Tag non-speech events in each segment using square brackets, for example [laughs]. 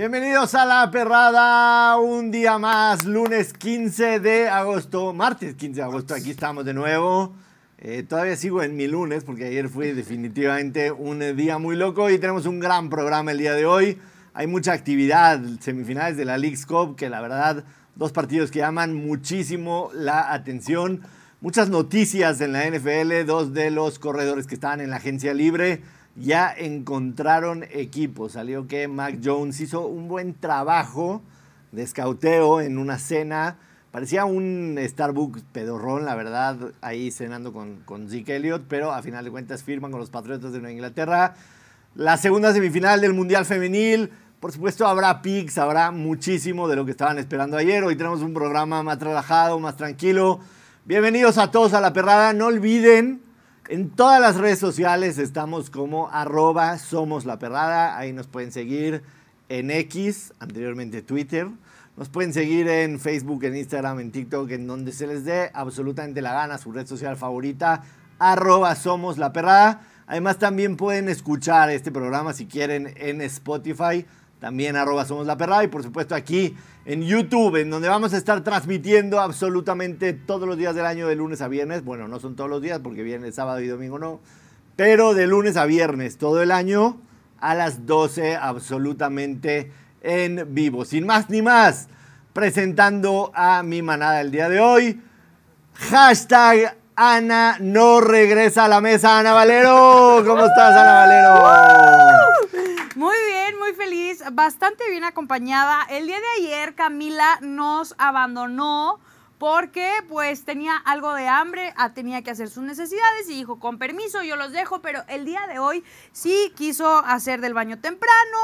Bienvenidos a La Perrada, un día más, lunes 15 de agosto, martes 15 de agosto, aquí estamos de nuevo. Eh, todavía sigo en mi lunes porque ayer fue definitivamente un día muy loco y tenemos un gran programa el día de hoy. Hay mucha actividad, semifinales de la League's Cup, que la verdad, dos partidos que llaman muchísimo la atención. Muchas noticias en la NFL, dos de los corredores que estaban en la agencia libre ya encontraron equipo. Salió que Mac Jones hizo un buen trabajo de escauteo en una cena. Parecía un Starbucks pedorrón, la verdad, ahí cenando con, con Zeke Elliott, pero a final de cuentas firman con los Patriotas de Nueva Inglaterra. La segunda semifinal del Mundial Femenil. Por supuesto, habrá picks, habrá muchísimo de lo que estaban esperando ayer. Hoy tenemos un programa más relajado, más tranquilo. Bienvenidos a todos a la perrada. No olviden en todas las redes sociales estamos como arroba somos la. Ahí nos pueden seguir en X, anteriormente Twitter. Nos pueden seguir en Facebook, en Instagram, en TikTok, en donde se les dé absolutamente la gana, su red social favorita, arroba somos la. Además también pueden escuchar este programa si quieren en Spotify también arroba somos la y por supuesto aquí en YouTube, en donde vamos a estar transmitiendo absolutamente todos los días del año de lunes a viernes. Bueno, no son todos los días porque viernes, sábado y domingo no, pero de lunes a viernes todo el año a las 12 absolutamente en vivo. Sin más ni más, presentando a mi manada el día de hoy. Hashtag Ana no regresa a la mesa, Ana Valero. ¿Cómo estás, Ana Valero? Muy bien, muy feliz, bastante bien acompañada. El día de ayer Camila nos abandonó porque pues tenía algo de hambre, ah, tenía que hacer sus necesidades y dijo, con permiso, yo los dejo, pero el día de hoy sí quiso hacer del baño temprano,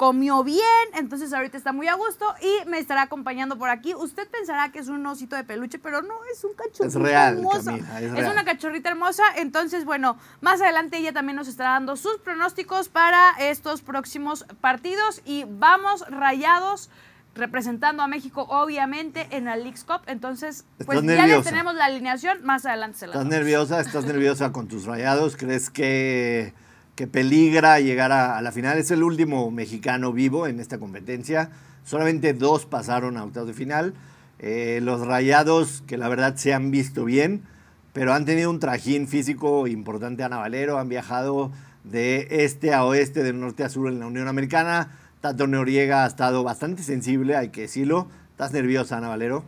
comió bien, entonces ahorita está muy a gusto y me estará acompañando por aquí. Usted pensará que es un osito de peluche, pero no, es un cachorrito es real, hermoso. Camila, es, es real. una cachorrita hermosa, entonces bueno, más adelante ella también nos estará dando sus pronósticos para estos próximos partidos y vamos rayados representando a México, obviamente, en la League's Cup. Entonces, pues ¿Estás ya nerviosa? tenemos la alineación, más adelante se la ¿Estás damos. nerviosa? ¿Estás nerviosa con tus rayados? ¿Crees que, que peligra llegar a, la final? Es el último mexicano vivo en esta competencia. Solamente dos pasaron a octavos de final. Eh, los rayados, que la verdad se han visto bien, pero han tenido un trajín físico importante. Ana Valero han viajado de este a oeste, del norte a sur en la Unión Americana. Tato Noriega ha estado bastante sensible, hay que decirlo. ¿Estás nerviosa, Ana Valero?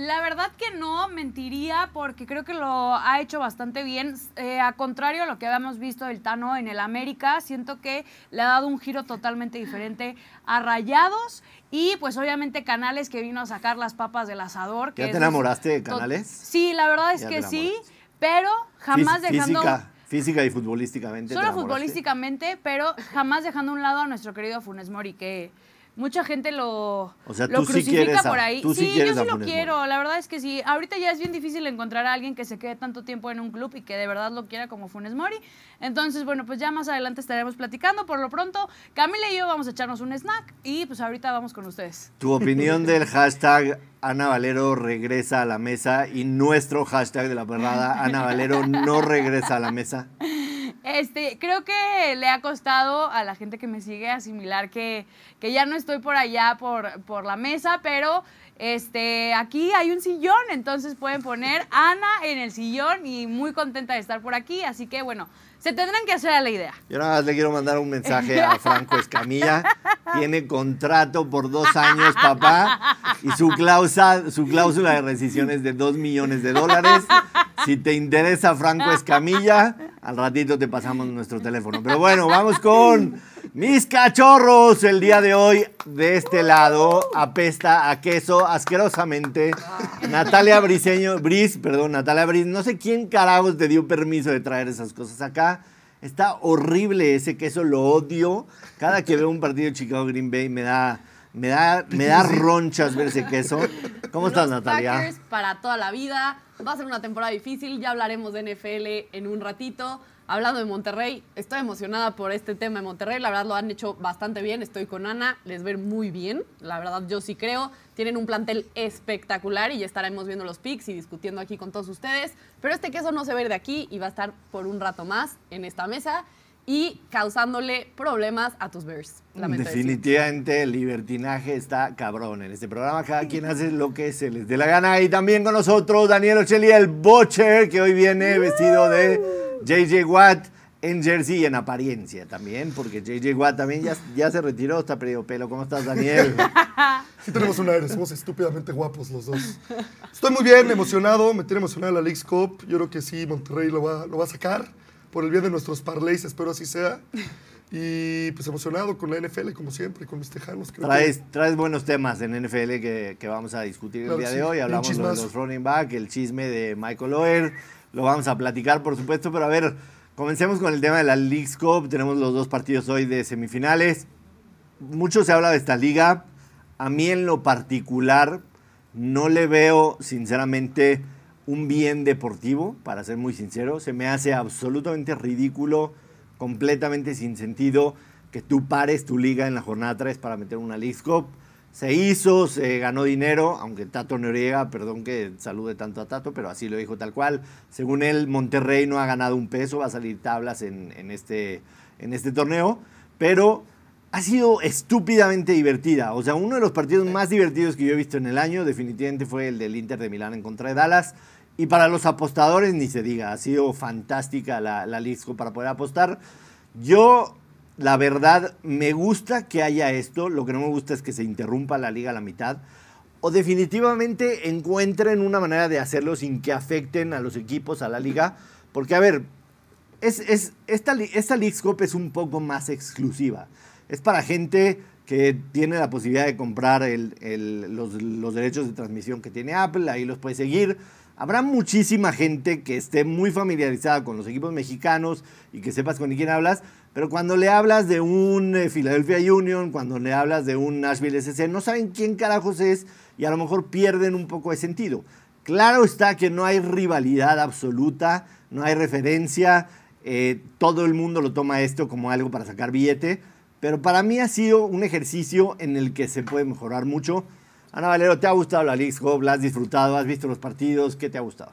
La verdad que no, mentiría, porque creo que lo ha hecho bastante bien. Eh, a contrario a lo que habíamos visto del Tano en el América, siento que le ha dado un giro totalmente diferente a Rayados y pues obviamente Canales que vino a sacar las papas del asador. que ¿Ya te enamoraste de Canales? Sí, la verdad es que sí, pero jamás dejando... Física, física y futbolísticamente. te Solo futbolísticamente, pero jamás dejando a un lado a nuestro querido Funes Mori, que mucha gente lo, O sea, lo sí crucifica a- por ahí. sí sí, yo sí lo quiero, la verdad es que sí. Ahorita ya es bien difícil encontrar a alguien que se quede tanto tiempo en un club y que de verdad lo quiera como Funes Mori. Entonces, bueno, pues ya más adelante estaremos platicando. Por lo pronto, Camila y yo vamos a echarnos un snack y pues ahorita vamos con ustedes. Tu opinión del hashtag Ana Valero regresa a la mesa y nuestro hashtag de la perrada Ana Valero no regresa a la mesa. Este, creo que le ha costado a la gente que me sigue asimilar que, que ya no estoy por allá por, por la mesa, pero este, aquí hay un sillón, entonces pueden poner [laughs] Ana en el sillón y muy contenta de estar por aquí, así que bueno, se tendrán que hacer a la idea. Yo nada más le quiero mandar un mensaje a Franco Escamilla. [laughs] Tiene contrato por dos años, papá, y su cláusula, su cláusula de rescisión es de dos millones de dólares. Si te interesa Franco Escamilla, al ratito te pasamos nuestro teléfono. Pero bueno, vamos con mis cachorros. El día de hoy, de este lado, apesta a queso asquerosamente. Natalia Briseño, Bris, perdón, Natalia Bris, no sé quién carajos te dio permiso de traer esas cosas acá. Está horrible ese queso, lo odio. Cada que veo un partido de Chicago Green Bay me da, me da, me da ronchas ver ese queso. ¿Cómo estás, Los Natalia? Packers para toda la vida. Va a ser una temporada difícil. Ya hablaremos de NFL en un ratito. Hablando de Monterrey, estoy emocionada por este tema de Monterrey. La verdad lo han hecho bastante bien. Estoy con Ana, les ver muy bien. La verdad yo sí creo. Tienen un plantel espectacular y ya estaremos viendo los picks y discutiendo aquí con todos ustedes. Pero este queso no se ir de aquí y va a estar por un rato más en esta mesa. Y causándole problemas a tus Bears. Definitivamente el libertinaje está cabrón. En este programa cada quien hace lo que se les dé la gana. Y también con nosotros Daniel Ocelli, el Butcher, que hoy viene vestido de JJ Watt en jersey y en apariencia también, porque JJ Watt también ya, ya se retiró, está perdido pelo. ¿Cómo estás, Daniel? [laughs] Sí tenemos un aire, somos estúpidamente guapos los dos. Estoy muy bien, emocionado, me tiene emocionada la League's Cup. Yo creo que sí, Monterrey lo va, lo va a sacar. Por el bien de nuestros parlays, espero así sea. Y pues emocionado con la NFL, como siempre, con mis tejanos. creo que- Traes, traes buenos temas en NFL que, que vamos a discutir Claro el día de hoy. Hablamos de los running back, el chisme de Michael Oher. Lo vamos a platicar, por supuesto, pero a ver, comencemos con el tema de la League's Cup. Tenemos los dos partidos hoy de semifinales. Mucho se habla de esta liga. A mí en lo particular no le veo, sinceramente, un bien deportivo, para ser muy sincero. Se me hace absolutamente ridículo, completamente sin sentido, que tú pares tu liga en la jornada 3 para meter una League's Cup. Se hizo, se ganó dinero, aunque Tato Noriega, perdón que salude tanto a Tato, pero así lo dijo tal cual. Según él, Monterrey no ha ganado un peso, va a salir tablas en, en este, en este torneo, pero ha sido estúpidamente divertida. O sea, uno de los partidos más divertidos que yo he visto en el año definitivamente fue el del Inter de Milán en contra de Dallas. Y para los apostadores ni se diga, ha sido fantástica la, la Cup para poder apostar. Yo, la verdad, me gusta que haya esto. Lo que no me gusta es que se interrumpa la liga a la mitad. O definitivamente encuentren una manera de hacerlo sin que afecten a los equipos, a la liga. Porque, a ver, es, es- esta, esta Leagues Cup es un poco más exclusiva. Es para gente que tiene la posibilidad de comprar el- el- los, los derechos de transmisión que tiene Apple, ahí los puede seguir. Habrá muchísima gente que esté muy familiarizada con los equipos mexicanos y que sepas con quién hablas, pero cuando le hablas de un eh, Philadelphia Union, cuando le hablas de un Nashville SC, no saben quién carajos es y a lo mejor pierden un poco de sentido. Claro está que no hay rivalidad absoluta, no hay referencia, eh, todo el mundo lo toma esto como algo para sacar billete, pero para mí ha sido un ejercicio en el que se puede mejorar mucho. Ana Valero, ¿te ha gustado la Leagues Cup? ¿La has disfrutado? ¿Has visto los partidos? ¿Qué te ha gustado?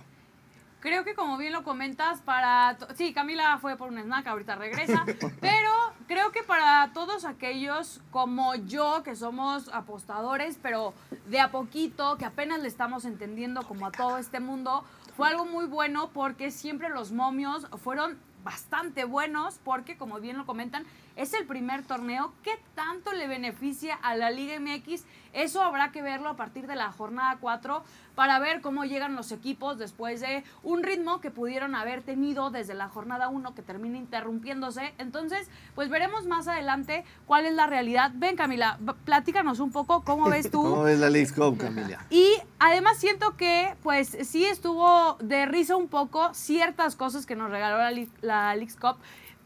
Creo que como bien lo comentas, para... Sí, Camila fue por un snack, ahorita regresa, [laughs] pero creo que para todos aquellos como yo, que somos apostadores, pero de a poquito, que apenas le estamos entendiendo como a todo este mundo, fue algo muy bueno porque siempre los momios fueron bastante buenos porque, como bien lo comentan, es el primer torneo. ¿Qué tanto le beneficia a la Liga MX? Eso habrá que verlo a partir de la jornada 4 para ver cómo llegan los equipos después de un ritmo que pudieron haber tenido desde la jornada 1 que termina interrumpiéndose. Entonces, pues veremos más adelante cuál es la realidad. Ven, Camila, platícanos un poco cómo ves [laughs] tú. ¿Cómo ves la Leagues Cup, Camila? Y además siento que, pues, sí estuvo de risa un poco ciertas cosas que nos regaló la, la Leagues Cup,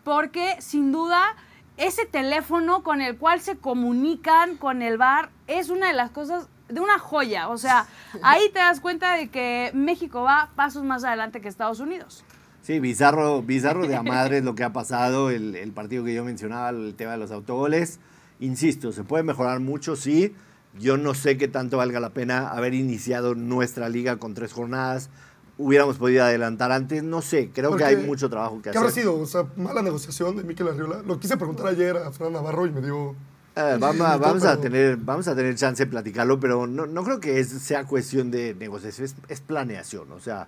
porque sin duda ese teléfono con el cual se comunican con el bar es una de las cosas de una joya. O sea, ahí te das cuenta de que México va pasos más adelante que Estados Unidos. Sí, bizarro, bizarro de a madres lo que ha pasado, el, el partido que yo mencionaba, el tema de los autogoles. Insisto, se puede mejorar mucho, sí. Yo no sé qué tanto valga la pena haber iniciado nuestra liga con tres jornadas. Hubiéramos podido adelantar antes, no sé, creo que Porque, hay mucho trabajo que ¿Qué hacer. habrá sido? O sea, mala negociación de Miquel Arriola. Lo quise preguntar ayer a Fran Navarro y me dio... Eh, vamos, a, vamos, a tener, vamos a tener chance de platicarlo, pero no, no creo que es- sea cuestión de negociación, es, es planeación. O sea,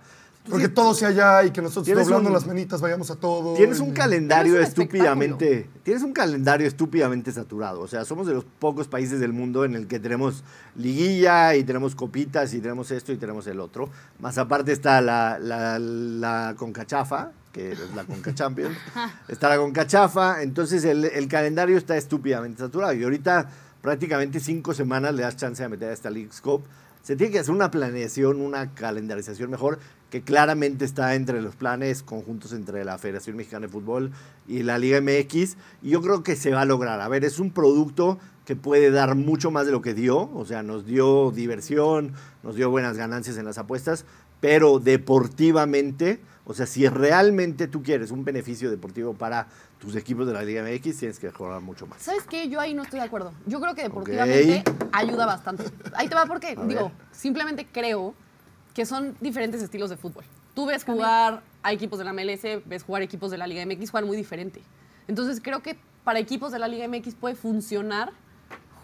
Porque todo sea allá y que nosotros doblando un- las manitas vayamos a todo. Tienes y- un calendario un estúpidamente. Tienes un calendario estúpidamente saturado. O sea, somos de los pocos países del mundo en el que tenemos liguilla y tenemos copitas y tenemos esto y tenemos el otro. Más aparte está la, la, la Concachafa, que es la Conca [laughs] Champions. está la Concachafa. Entonces el, el calendario está estúpidamente saturado. Y ahorita prácticamente cinco semanas le das chance de meter a esta League Cup. Se tiene que hacer una planeación, una calendarización mejor, que claramente está entre los planes conjuntos entre la Federación Mexicana de Fútbol y la Liga MX. Y yo creo que se va a lograr. A ver, es un producto que puede dar mucho más de lo que dio. O sea, nos dio diversión, nos dio buenas ganancias en las apuestas, pero deportivamente, o sea, si realmente tú quieres un beneficio deportivo para tus equipos de la Liga MX, tienes que mejorar mucho más. ¿Sabes qué? Yo ahí no estoy de acuerdo. Yo creo que deportivamente ayuda bastante. Ahí te va porque, digo, simplemente creo que son diferentes estilos de fútbol. Tú ves jugar a equipos de la MLS, ves jugar equipos de la Liga MX, juegan muy diferente. Entonces creo que para equipos de la Liga MX puede funcionar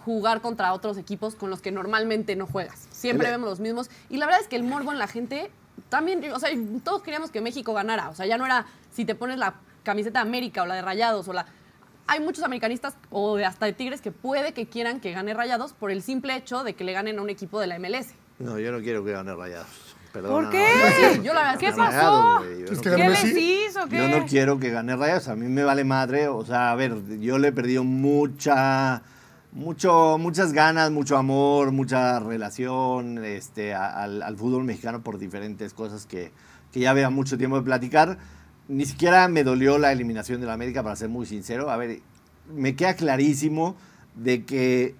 jugar contra otros equipos con los que normalmente no juegas. Siempre vemos los mismos. Y la verdad es que el morbo en la gente también, o sea, todos queríamos que México ganara. O sea, ya no era si te pones la camiseta de América o la de Rayados o la... Hay muchos americanistas o hasta de Tigres que puede que quieran que gane Rayados por el simple hecho de que le ganen a un equipo de la MLS. No, yo no quiero que gane Rayados. Perdona, ¿Por qué? no, yo la ¿Qué pasó? Rayados, güey, yo ¿Quieres no que ¿Qué les hizo? ¿Qué? Yo no quiero que gane Rayados, a mí me vale madre, o sea, a ver, yo le he perdido mucha, mucho, muchas ganas, mucho amor, mucha relación este, a- al, al fútbol mexicano por diferentes cosas que, que ya había mucho tiempo de platicar. Ni siquiera me dolió la eliminación de la América, para ser muy sincero. A ver, me queda clarísimo de que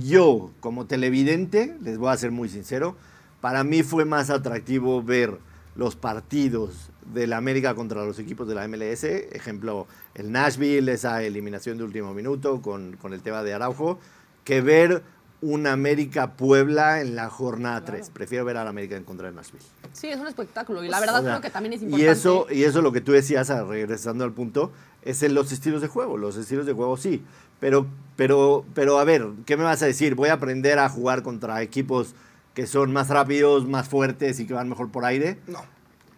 yo, como televidente, les voy a ser muy sincero, para mí fue más atractivo ver los partidos de la América contra los equipos de la MLS, ejemplo, el Nashville, esa eliminación de último minuto con, con el tema de Araujo, que ver un América Puebla en la jornada 3. Prefiero ver al América en contra de Nashville. Sí, es un espectáculo y la verdad O sea, creo que también es Y importante. eso, y eso lo que tú decías, ah, regresando al punto, es en los estilos de juego. Los estilos de juego sí. Pero, pero, pero a ver, ¿qué me vas a decir? Voy a aprender a jugar contra equipos que son más rápidos, más fuertes y que van mejor por aire. No.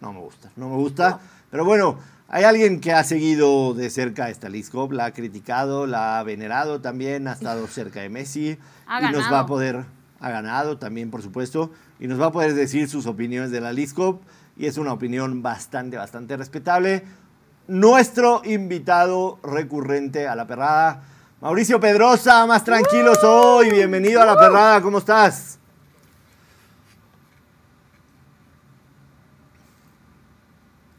No me gusta, no me gusta. Pero bueno, hay alguien que ha seguido de cerca esta League Cup, la ha criticado, la ha venerado también, ha estado cerca de Messi. Ha y nos va a poder, ha ganado también, por supuesto, y nos va a poder decir sus opiniones de la Cup. Y es una opinión bastante, bastante respetable. Nuestro invitado recurrente a la perrada, Mauricio Pedrosa, más tranquilos hoy. Bienvenido a la perrada, ¿cómo estás?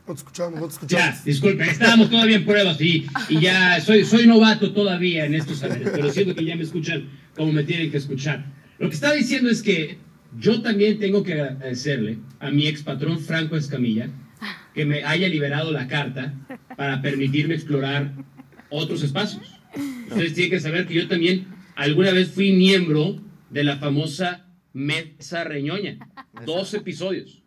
No te escuchamos, no te Ya, escuchamos. disculpe, estábamos todavía en pruebas y, y ya soy, soy novato todavía en estos saberes, pero siento que ya me escuchan como me tienen que escuchar. Lo que estaba diciendo es que yo también tengo que agradecerle a mi ex patrón Franco Escamilla que me haya liberado la carta para permitirme explorar otros espacios. Ustedes tienen que saber que yo también alguna vez fui miembro de la famosa Mesa Reñoña. Dos episodios.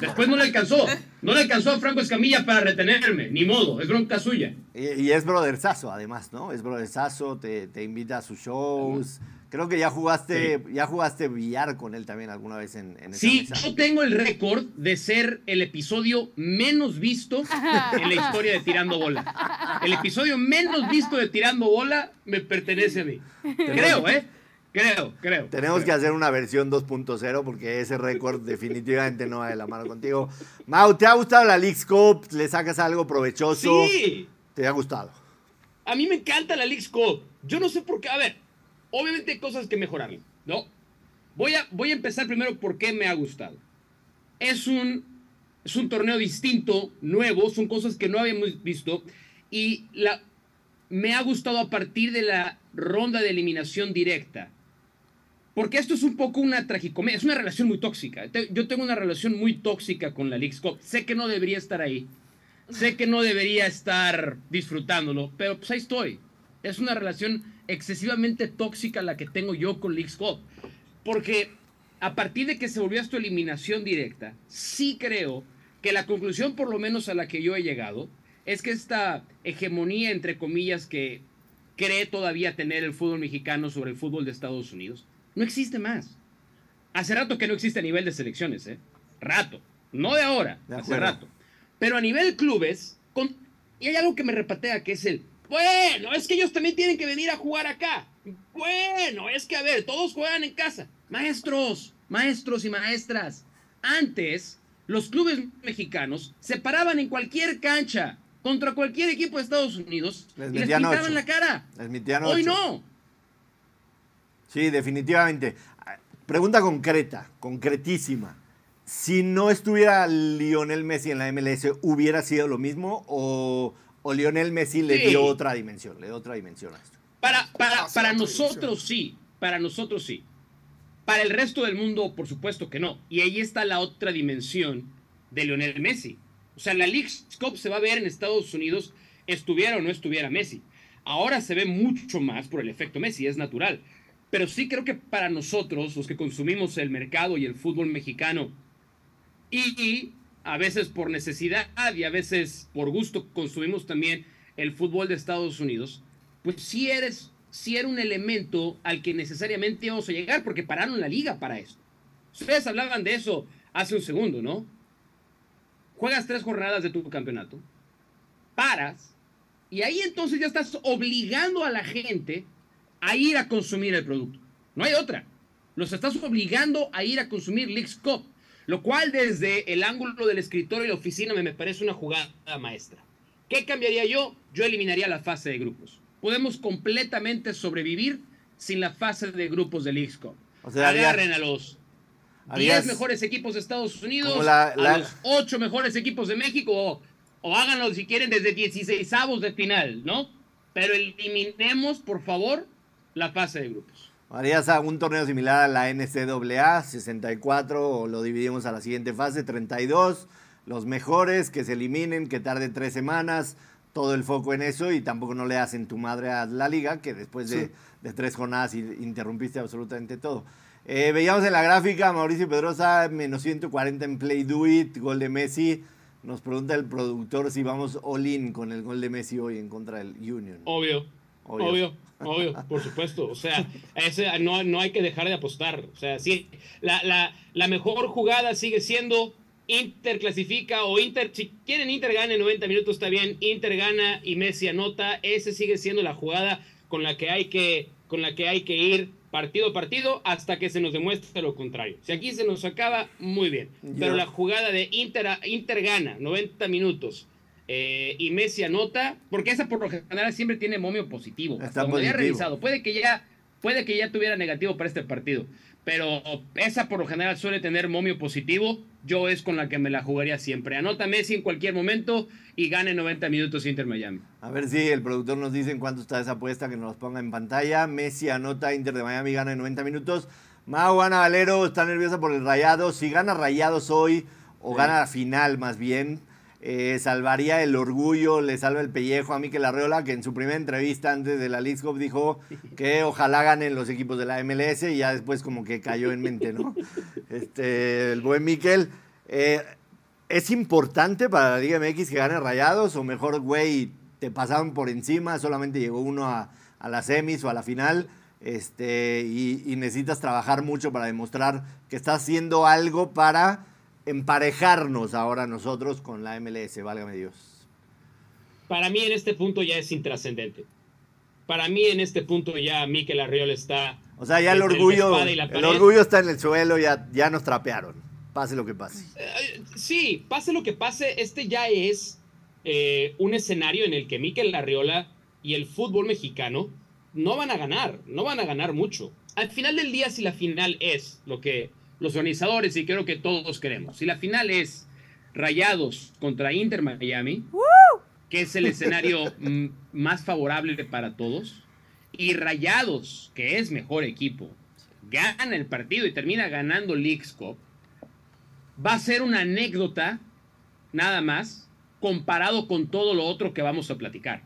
Después no le alcanzó. No le alcanzó a Franco Escamilla para retenerme. Ni modo, es bronca suya. Y, y es brotherzazo, además, ¿no? Es brotherzazo, te, te invita a sus shows. Creo que ya jugaste, ya jugaste billar con él también alguna vez en, en esa Sí, mesa. yo tengo el récord de ser el episodio menos visto en la historia de Tirando Bola. El episodio menos visto de Tirando Bola me pertenece a mí. Creo, ¿eh? Creo, creo. Tenemos que hacer una versión 2.0 porque ese récord definitivamente no va de la mano contigo. Mau, ¿te ha gustado la League Cup? ¿Le sacas algo provechoso? Sí, ¿Te ha gustado? a mí me encanta la League Cup. Yo no sé por qué. A ver, obviamente hay cosas que mejorar, ¿no? Voy a, voy a empezar primero por qué me ha gustado. Es un, es un torneo distinto, nuevo, son cosas que no habíamos visto. Y la, me ha gustado a partir de la ronda de eliminación directa. Porque esto es un poco una tragicomedia, es una relación muy tóxica. Yo tengo una relación muy tóxica con la League Cup. Sé que no debería estar ahí. Sé que no debería estar disfrutándolo, pero pues ahí estoy. Es una relación excesivamente tóxica la que tengo yo con League Cup. Porque a partir de que se volvió esto eliminación directa, sí creo que la conclusión, por lo menos a la que yo he llegado, es que esta hegemonía, entre comillas, que cree todavía tener el fútbol mexicano sobre el fútbol de Estados Unidos, no existe más. Hace rato que no existe a nivel de selecciones, ¿eh? Rato. No de ahora, De hace rato. Pero a nivel clubes, con... y hay algo que me repatea, que es el, bueno, es que ellos también tienen que venir a jugar acá. Bueno, es que a ver, todos juegan en casa. Maestros, maestros y maestras. Antes, los clubes mexicanos se paraban en cualquier cancha contra cualquier equipo de Estados Unidos Les y les pintaban ocho. la cara. Les Hoy ocho. no. Sí, definitivamente. Pregunta concreta, concretísima. Si no estuviera Lionel Messi en la MLS, ¿hubiera sido lo mismo? ¿O, o Lionel Messi le Sí. dio otra dimensión? Le dio otra dimensión a esto. Para, para, para nosotros sí, para nosotros sí. Para el resto del mundo, por supuesto que no. Y ahí está la otra dimensión de Lionel Messi. O sea, la League Cup se va a ver en Estados Unidos, estuviera o no estuviera Messi. Ahora se ve mucho más por el efecto Messi, es natural. Pero sí creo que para nosotros, los que consumimos el mercado y el fútbol mexicano, y a veces por necesidad y a veces por gusto consumimos también el fútbol de Estados Unidos, pues sí eres, sí era un elemento al que necesariamente íbamos a llegar, porque pararon la liga para eso. Ustedes hablaban de eso hace un segundo, ¿no? Juegas tres jornadas de tu campeonato, paras, y ahí entonces ya estás obligando a la gente a ir a consumir el producto. No hay otra. Los estás obligando a ir a consumir Leagues Cup, lo cual desde el ángulo del escritorio y la oficina me, me parece una jugada maestra. ¿Qué cambiaría yo? Yo eliminaría la fase de grupos. Podemos completamente sobrevivir sin la fase de grupos de Leagues Cup. O sea, Agarren a los 10 harías- mejores equipos de Estados Unidos, Como la- la- a los 8 mejores equipos de México, o, o háganlo si quieren desde 16 avos de final, ¿no? Pero eliminemos, por favor, la fase de grupos. Harías a un torneo similar a la NCAA, 64, o lo dividimos a la siguiente fase, 32. Los mejores que se eliminen, que tarde tres semanas, todo el foco en eso y tampoco no le hacen tu madre a la liga, que después de, Sí. de tres jornadas interrumpiste absolutamente todo. Eh, veíamos en la gráfica, Mauricio Pedrosa, menos 140 en Play Do It, gol de Messi. Nos pregunta el productor si vamos all-in con el gol de Messi hoy en contra del Union. Obvio, Obvio. obvio, obvio, por supuesto. O sea, ese, no, no hay que dejar de apostar. O sea, sí, la, la, la mejor jugada sigue siendo Inter clasifica o Inter, si quieren Inter gana en 90 minutos está bien, Inter gana y Messi anota, ese sigue siendo la jugada con la que hay que, con la que, hay que ir partido a partido hasta que se nos demuestre lo contrario. Si aquí se nos acaba, muy bien. Pero la jugada de Inter, Inter gana 90 minutos eh, y Messi anota, porque esa por lo general siempre tiene momio positivo. Está como ya positivo. revisado, puede que ya, puede que ya tuviera negativo para este partido, pero esa por lo general suele tener momio positivo. Yo es con la que me la jugaría siempre. Anota Messi en cualquier momento y gane 90 minutos Inter Miami. A ver si el productor nos dice en cuánto está esa apuesta, que nos ponga en pantalla. Messi anota, Inter de Miami gana en 90 minutos. Mau, Ana Valero está nerviosa por el Rayado. Si gana Rayados hoy, o gana la final más bien, eh, salvaría el orgullo, le salva el pellejo a Mikel Arreola, que en su primera entrevista antes de la League dijo que ojalá ganen los equipos de la MLS y ya después como que cayó en mente, ¿no? Este, el buen Mikel. Eh, ¿Es importante para la Liga MX que gane Rayados o mejor, güey, te pasaron por encima, solamente llegó uno a, a la semis o a la final este, y, y necesitas trabajar mucho para demostrar que estás haciendo algo para emparejarnos ahora nosotros con la MLS, válgame Dios. Para mí en este punto ya es intrascendente. Para mí en este punto ya Mikel Arriola está... O sea, ya el orgullo, el orgullo está en el suelo, ya, ya nos trapearon, pase lo que pase. Eh, Sí, pase lo que pase, este ya es eh, un escenario en el que Mikel Arriola y el fútbol mexicano no van a ganar, no van a ganar mucho. Al final del día, si la final es lo que los organizadores y creo que todos queremos, si la final es Rayados contra Inter Miami, que es el escenario [laughs] más favorable para todos, y Rayados, que es mejor equipo, gana el partido y termina ganando Leagues Cup, va a ser una anécdota nada más comparado con todo lo otro que vamos a platicar.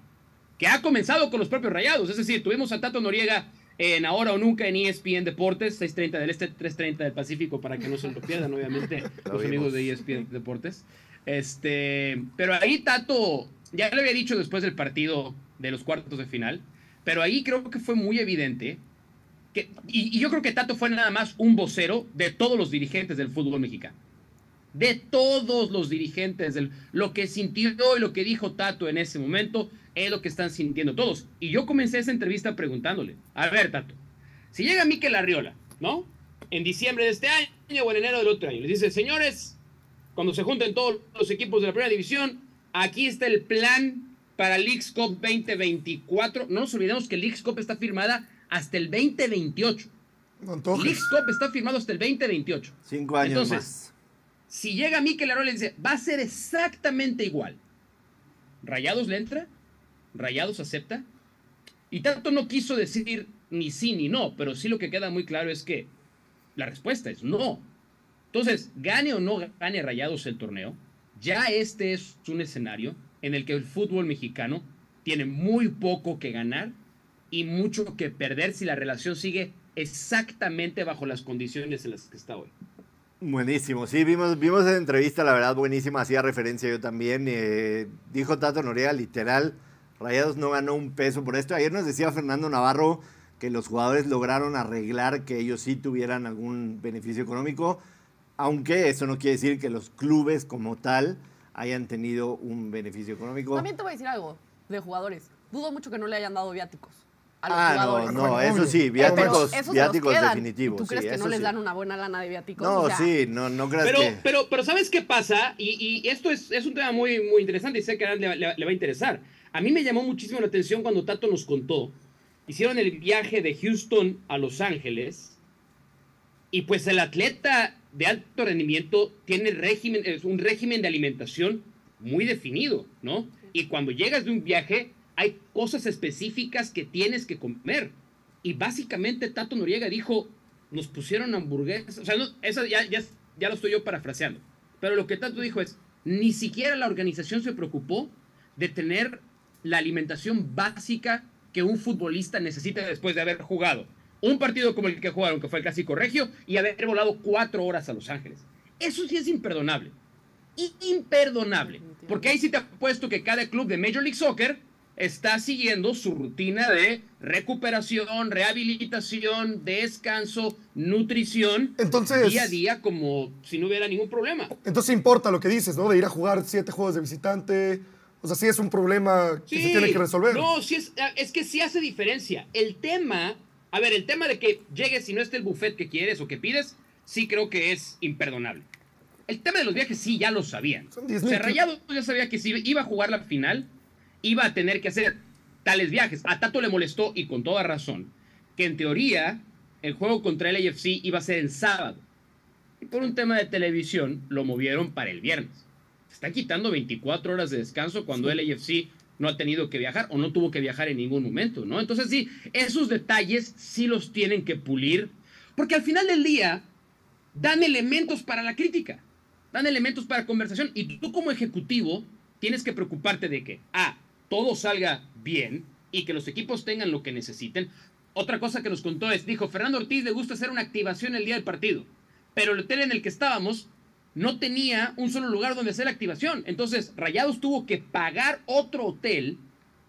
Que ha comenzado con los propios rayados. Es decir, tuvimos a Tato Noriega en Ahora o Nunca en ESPN Deportes, 6.30 del Este, 3.30 del Pacífico, para que no se lo pierdan, obviamente, [laughs] Lo los amigos de ESPN Deportes. Este, pero ahí Tato, ya le había dicho después del partido de los cuartos de final, pero ahí creo que fue muy evidente que, y, y yo creo que Tato fue nada más un vocero de todos los dirigentes del fútbol mexicano de todos los dirigentes, del, lo que sintió y lo que dijo Tato en ese momento es lo que están sintiendo todos. Y yo comencé esa entrevista preguntándole, a ver Tato, si llega Mikel Arriola, ¿no? En diciembre de este año o en enero del otro año, les dice, señores, cuando se junten todos los equipos de la primera división, aquí está el plan para Leagues Cup 2024. No nos olvidemos que Leagues Cup está firmada hasta el 2028. No antojes. Leagues Cup está firmado hasta el 2028. Cinco años Entonces, más. Si llega Mikel Arroyo y le dice, va a ser exactamente igual. ¿Rayados le entra? ¿Rayados acepta? Y tanto no quiso decir ni sí ni no, pero sí lo que queda muy claro es que la respuesta es no. Entonces, gane o no gane Rayados el torneo, ya este es un escenario en el que el fútbol mexicano tiene muy poco que ganar y mucho que perder si la relación sigue exactamente bajo las condiciones en las que está hoy. Buenísimo, sí, vimos, vimos esa entrevista, la verdad, buenísima, hacía referencia yo también. eh, dijo Tato Noriega, literal, Rayados no ganó un peso por esto. Ayer nos decía Fernando Navarro que los jugadores lograron arreglar que ellos sí tuvieran algún beneficio económico, aunque eso no quiere decir que los clubes como tal hayan tenido un beneficio económico. También te voy a decir algo de jugadores. Dudo mucho que no le hayan dado viáticos Ah, jugadores. no, no, eso sí, viáticos, esos viáticos definitivos. ¿Tú crees sí, que no eso les sí. dan una buena lana de viáticos? No, O sea, sí, no, no creas Pero, que... pero, pero ¿sabes qué pasa? Y, y esto es, es un tema muy, muy interesante y sé que a le, le- le va a interesar. A mí me llamó muchísimo la atención cuando Tato nos contó. Hicieron el viaje de Houston a Los Ángeles y pues el atleta de alto rendimiento tiene régimen, es un régimen de alimentación muy definido, ¿no? Y cuando llegas de un viaje hay cosas específicas que tienes que comer. Y básicamente Tato Noriega dijo, nos pusieron hamburguesas, o sea, no, eso ya, ya, ya lo estoy yo parafraseando, pero lo que Tato dijo es, ni siquiera la organización se preocupó de tener la alimentación básica que un futbolista necesita después de haber jugado un partido como el que jugaron, que fue el Clásico Regio, y haber volado cuatro horas a Los Ángeles. Eso sí es imperdonable. Imperdonable. Porque ahí sí te apuesto que cada club de Major League Soccer está siguiendo su rutina de recuperación, rehabilitación, descanso, nutrición, Entonces- día a día como si no hubiera ningún problema. Entonces importa lo que dices, ¿no? De ir a jugar siete juegos de visitante. O sea, sí es un problema que se tiene que resolver. No, sí es, es que sí hace diferencia. El tema, a ver, el tema de que llegues y no esté el buffet que quieres o que pides, sí creo que es imperdonable. El tema de los viajes sí ya lo sabían. Son O 10,000 sea, Rayado ya sabía que si iba a jugar la final, iba a tener que hacer tales viajes. A Tato le molestó, y con toda razón, que en teoría el juego contra el AFC iba a ser el sábado. Y por un tema de televisión lo movieron para el viernes. Está quitando 24 horas de descanso cuando el AFC no ha tenido que viajar o no tuvo que viajar en ningún momento, ¿no? Entonces sí, esos detalles sí los tienen que pulir, porque al final del día dan elementos para la crítica, dan elementos para conversación y tú como ejecutivo tienes que preocuparte de que, A, todo salga bien y que los equipos tengan lo que necesiten. Otra cosa que nos contó es, dijo, Fernando Ortiz le gusta hacer una activación el día del partido, pero el hotel en el que estábamos no tenía un solo lugar donde hacer la activación. Entonces, Rayados tuvo que pagar otro hotel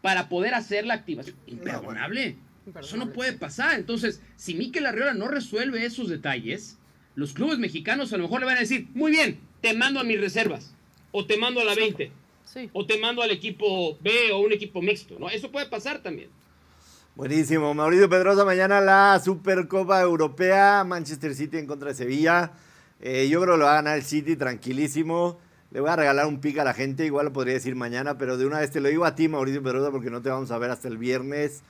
para poder hacer la activación. Imperdonable. Eso no puede pasar. Entonces, si Mikel Arriola no resuelve esos detalles, los clubes mexicanos a lo mejor le van a decir, muy bien, te mando a mis reservas, o te mando a la 20, Sí. o te mando al equipo B o un equipo mixto, ¿no? Eso puede pasar también. Buenísimo. Mauricio Pedrosa, mañana la Supercopa Europea, Manchester City en contra de Sevilla. Eh, yo creo que lo va a ganar el City tranquilísimo. Le voy a regalar un pick a la gente, igual lo podría decir mañana, pero de una vez te lo digo a ti, Mauricio Pedrosa, porque no te vamos a ver hasta el viernes.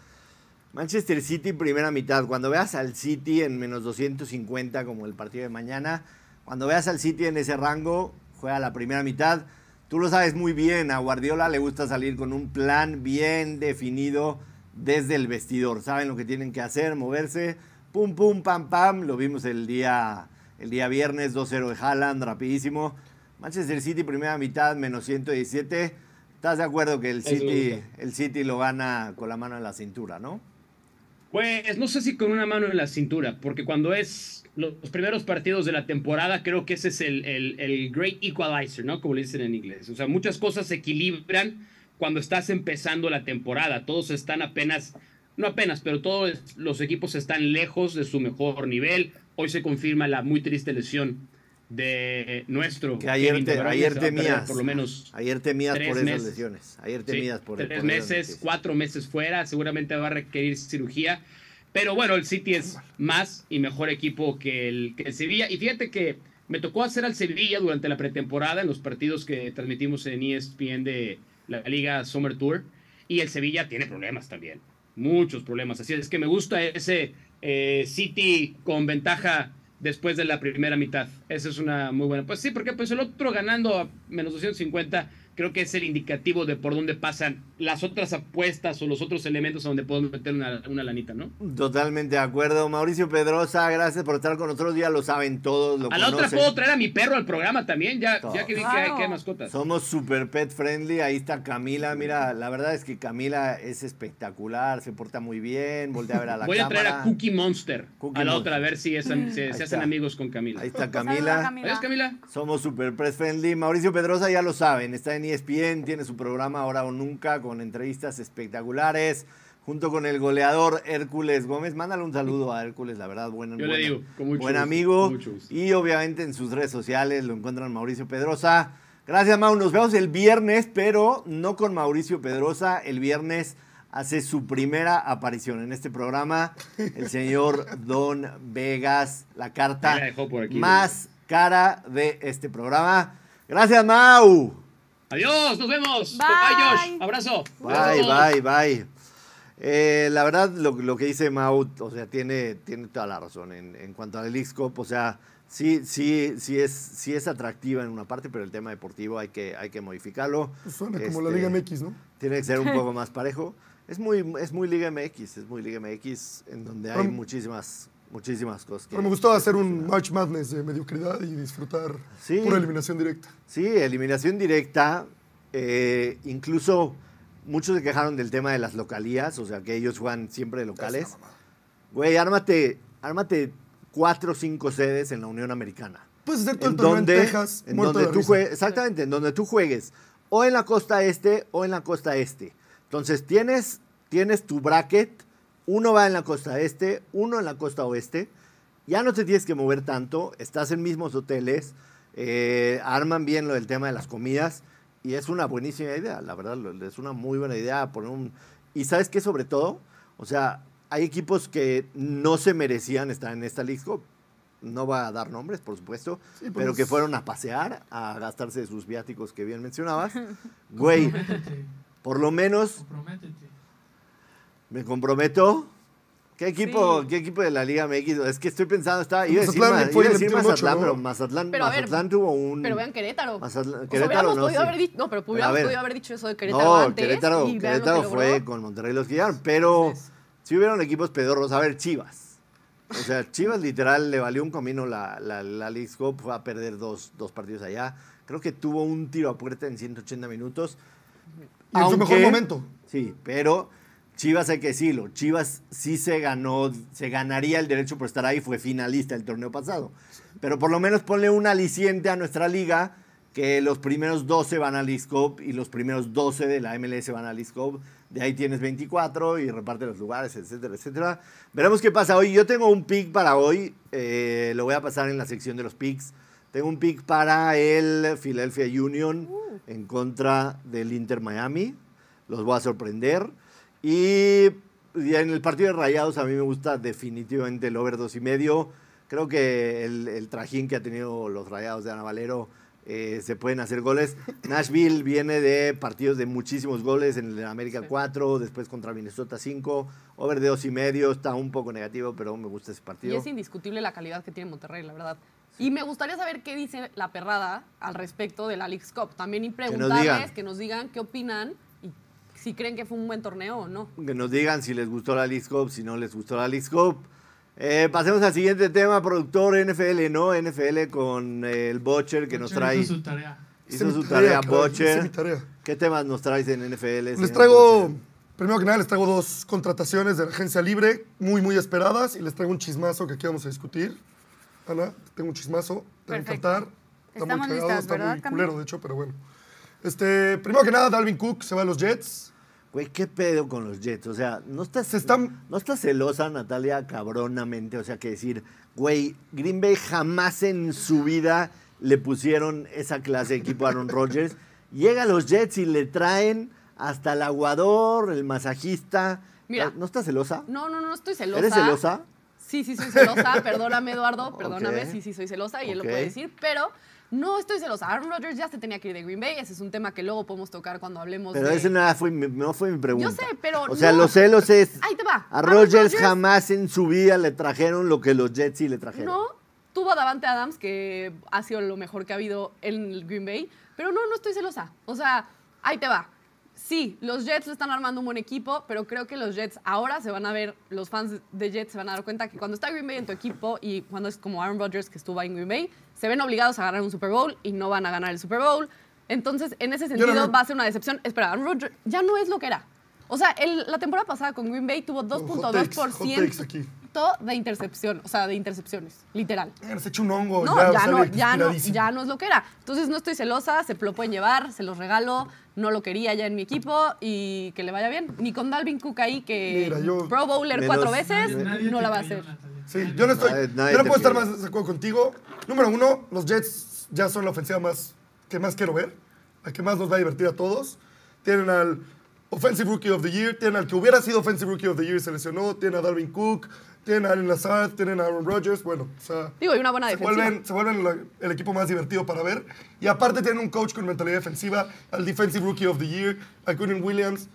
Manchester City, primera mitad. Cuando veas al City en menos 250, como el partido de mañana, cuando veas al City en ese rango, juega la primera mitad. Tú lo sabes muy bien, a Guardiola le gusta salir con un plan bien definido desde el vestidor. Saben lo que tienen que hacer, moverse. Pum, pum, pam, pam. Lo vimos el día, el día viernes, 2-0 de Haaland, rapidísimo. Manchester City, primera mitad, menos 117. ¿Estás de acuerdo que el City, el City lo gana con la mano en la cintura, no? Pues no sé si con una mano en la cintura, porque cuando es los primeros partidos de la temporada, creo que ese es el, el- el great equalizer, ¿no? Como le dicen en inglés. O sea, muchas cosas se equilibran cuando estás empezando la temporada. Todos están apenas, no apenas, pero todos los equipos están lejos de su mejor nivel. Hoy se confirma la muy triste lesión de nuestro. Que ayer, te, ayer temías. Por lo menos ayer temías por esas meses. lesiones. Ayer Sí, temías por tres por meses, cuatro meses fuera, seguramente va a requerir cirugía. Pero bueno, el City es más y mejor equipo que el, que el Sevilla. Y fíjate que me tocó hacer al Sevilla durante la pretemporada en los partidos que transmitimos en ESPN de la Liga Summer Tour. Y el Sevilla tiene problemas también. Muchos problemas. Así es que me gusta ese eh, City con ventaja después de la primera mitad. Esa es una muy buena. Pues sí, porque pues el otro ganando a menos 250 creo que es el indicativo de por dónde pasan las otras apuestas o los otros elementos a donde podemos meter una, una lanita, ¿no? Totalmente de acuerdo. Mauricio Pedrosa, gracias por estar con nosotros. Ya lo saben todos. Lo A la otra puedo traer a mi perro al programa también, ya, Todo. ya que vi que Claro. hay, que hay mascotas. Somos super pet friendly. Ahí está Camila. Mira, la verdad es que Camila es espectacular. Se porta muy bien. Voltea a ver a la Voy a cámara. traer a Cookie Monster Cookie a la Monster. otra a ver si, es- se, hacen amigos con Camila. Ahí está Saluda, Camila. Camila. ¿Ves, Camila? Somos super pet friendly. Mauricio Pedrosa ya lo saben. Está en ESPN. Tiene su programa Ahora o Nunca con con entrevistas espectaculares, junto con el goleador Hércules Gómez. Mándale un saludo a Hércules, la verdad, buen, Yo le buen- digo, con mucho buen gusto, amigo. con mucho gusto. Y obviamente en sus redes sociales lo encuentran Mauricio Pedrosa. Gracias, Mau. Nos vemos el viernes, pero no con Mauricio Pedrosa. El viernes hace su primera aparición en este programa el señor Don Vegas, la carta Ahí la dejó por aquí, más cara de este programa. Gracias, Mau. Adiós, nos vemos. Bye. Bye, Josh. Abrazo. Bye, bye, bye. Eh, la verdad, lo, lo que dice Mau, o sea, tiene, tiene toda la razón en, en cuanto al Leagues Cup. O sea, sí, sí, sí es, sí es atractiva en una parte, pero el tema deportivo hay que, hay que modificarlo. Pues suena como la Este, Liga MX, ¿no? Tiene que ser un poco más parejo. Es muy, es muy Liga MX, es muy Liga MX, en donde hay muchísimas, muchísimas cosas. que- Pero me gustó hacer un March Madness de mediocridad y disfrutar Sí. pura eliminación directa. Sí, eliminación directa. eh, incluso muchos se quejaron del tema de las localías, o sea, que ellos juegan siempre de locales. Güey, ármate, ármate cuatro o cinco sedes en la Unión Americana. Puedes hacer todo En el torneo donde, en Texas, en donde de tú juegues, exactamente, en donde tú juegues o en la costa este o en la costa este. Entonces tienes, tienes tu bracket, uno va en la costa este, uno en la costa oeste. Ya no te tienes que mover tanto, estás en mismos hoteles, eh, arman bien lo del tema de las comidas y es una buenísima idea, la verdad, es una muy buena idea poner un... Y sabes qué sobre todo, o sea, hay equipos que no se merecían estar en esta League Cup. No va a dar nombres, por supuesto, Sí, pues, pero que fueron a pasear, a gastarse sus viáticos que bien mencionabas. [laughs] Güey, por lo menos comprométete. Me comprometo. ¿Qué equipo, Sí. ¿Qué equipo de la Liga MX? Es que estoy pensando, estaba, iba a decir, Mazatlán iba a decir Mazatlán, ¿no? pero Mazatlán, Pero a ver, Mazatlán tuvo un... Pero vean Querétaro. Mazatlán- O sea, Querétaro, no, podido sí. haber dicho, no, pero hubiéramos podido haber dicho eso de Querétaro No, antes. Querétaro, y que Querétaro fue con Monterrey los que llegaron, pero Entonces, si hubieron equipos pedorros, a ver, Chivas. O sea, Chivas literal le valió un comino la, la, la Leagues Cup, fue a perder dos, dos partidos allá. Creo que tuvo un tiro a puerta en 180 minutos. Y en su mejor momento. Sí, pero Chivas hay que decirlo. Chivas sí se ganó, se ganaría el derecho por estar ahí, fue finalista el torneo pasado. Pero por lo menos ponle un aliciente a nuestra liga, que los primeros 12 van a Leagues Cup y los primeros 12 de la MLS van a Leagues Cup. De ahí tienes 24 y reparte los lugares, etcétera, etcétera. Veremos qué pasa hoy. Yo tengo un pick para hoy, eh, lo voy a pasar en la sección de los picks. Tengo un pick para el Philadelphia Union en contra del Inter Miami. Los voy a sorprender. Y, y en el partido de Rayados a mí me gusta definitivamente el over dos y medio. Creo que el, el trajín que ha tenido los Rayados de Ana Valero eh, se pueden hacer goles. [laughs] Nashville viene de partidos de muchísimos goles en el América 4, después contra Minnesota 5. Over de dos y medio está un poco negativo, pero me gusta ese Y partido. es indiscutible la calidad que tiene Monterrey, la verdad. Y me gustaría saber qué dice la perrada al respecto de la Leagues Cup. También y nos preguntarles, digan. que nos digan qué opinan y si creen que fue un buen torneo o no. que nos digan si les gustó la League Cup, si no les gustó la League Cup. Eh, pasemos al siguiente tema, productor NFL, ¿no? NFL con eh, el Butcher que nos Butcher trae. hizo su tarea. Hizo mi su tarea, mi Butcher. tarea. ¿Qué temas nos traes en NFL? Les traigo, Butcher? primero que nada, les traigo dos contrataciones de la agencia libre, muy, muy esperadas, y les traigo un chismazo que aquí vamos a discutir. Ana, tengo un chismazo, te va a encantar. Está Estamos muy cagado, listas, está ¿verdad, muy culero, de hecho, pero bueno. Este, primero que nada, Dalvin Cook se va a los Jets. Güey, ¿qué pedo con los Jets? O sea, ¿no estás, Se están- ¿no estás celosa, Natalia, cabronamente? O sea, que decir, güey, Green Bay jamás en su vida le pusieron esa clase de equipo a Aaron Rodgers. [laughs] Llega a los Jets y le traen hasta el aguador, el masajista. Mira. ¿No estás celosa? No, no, no estoy celosa. ¿Eres celosa? Sí, sí, soy celosa. Perdóname, Eduardo. [laughs] Perdóname. Sí, sí, soy celosa y él lo puede decir. Pero no estoy celosa. Aaron Rodgers ya se tenía que ir de Green Bay. Ese es un tema que luego podemos tocar cuando hablemos Pero de... ese no fue, mi, no fue mi pregunta. Yo sé, pero O sea, no. los celos es... Ahí te va. A Rodgers Rodgers- jamás en su vida le trajeron lo que los Jets sí le trajeron. No, tuvo a Davante Adams, que ha sido lo mejor que ha habido en Green Bay, pero no, no estoy celosa. O sea, ahí te va. Sí, los Jets están armando un buen equipo, pero creo que los Jets ahora se van a ver, los fans de Jets se van a dar cuenta que cuando está Green Bay en tu equipo y cuando es como Aaron Rodgers que estuvo en Green Bay, se ven obligados a ganar un Super Bowl y no van a ganar el Super Bowl. Entonces, en ese no sentido, va a ser una decepción. Espera, Aaron Rodgers ya no es lo que era. O sea, el- la temporada pasada con Green Bay tuvo Hot takes, hot takes aquí. 2.2% de intercepción, o sea, de intercepciones, literal. Se echa un hongo. No, ya, no, ya, no, ya no es lo que era. Entonces no estoy celosa, se lo pueden llevar, se los regalo. no lo quería ya en mi equipo y que le vaya bien. Ni con Dalvin Cook ahí, que Mira, yo- Pro Bowler Menos- cuatro veces, Nadie no la va a hacer. Sí, yo no estoy. Nadie- nadie yo no puedo estar más de acuerdo contigo. Número uno, los Jets ya son la ofensiva más que más quiero ver, la que más nos va a divertir a todos. Tienen al Offensive Rookie of the Year, tienen al que hubiera sido Offensive Rookie of the Year, se lesionó, tienen a Dalvin Cook, tienen a Allen Lazard, tienen a Aaron Rodgers. Bueno, o sea. Digo, y una buena se defensiva. vuelven, se vuelven la- el equipo más divertido para ver. Y aparte tienen un coach con mentalidad defensiva, al Defensive Rookie of the Year, a Quinnen Williams.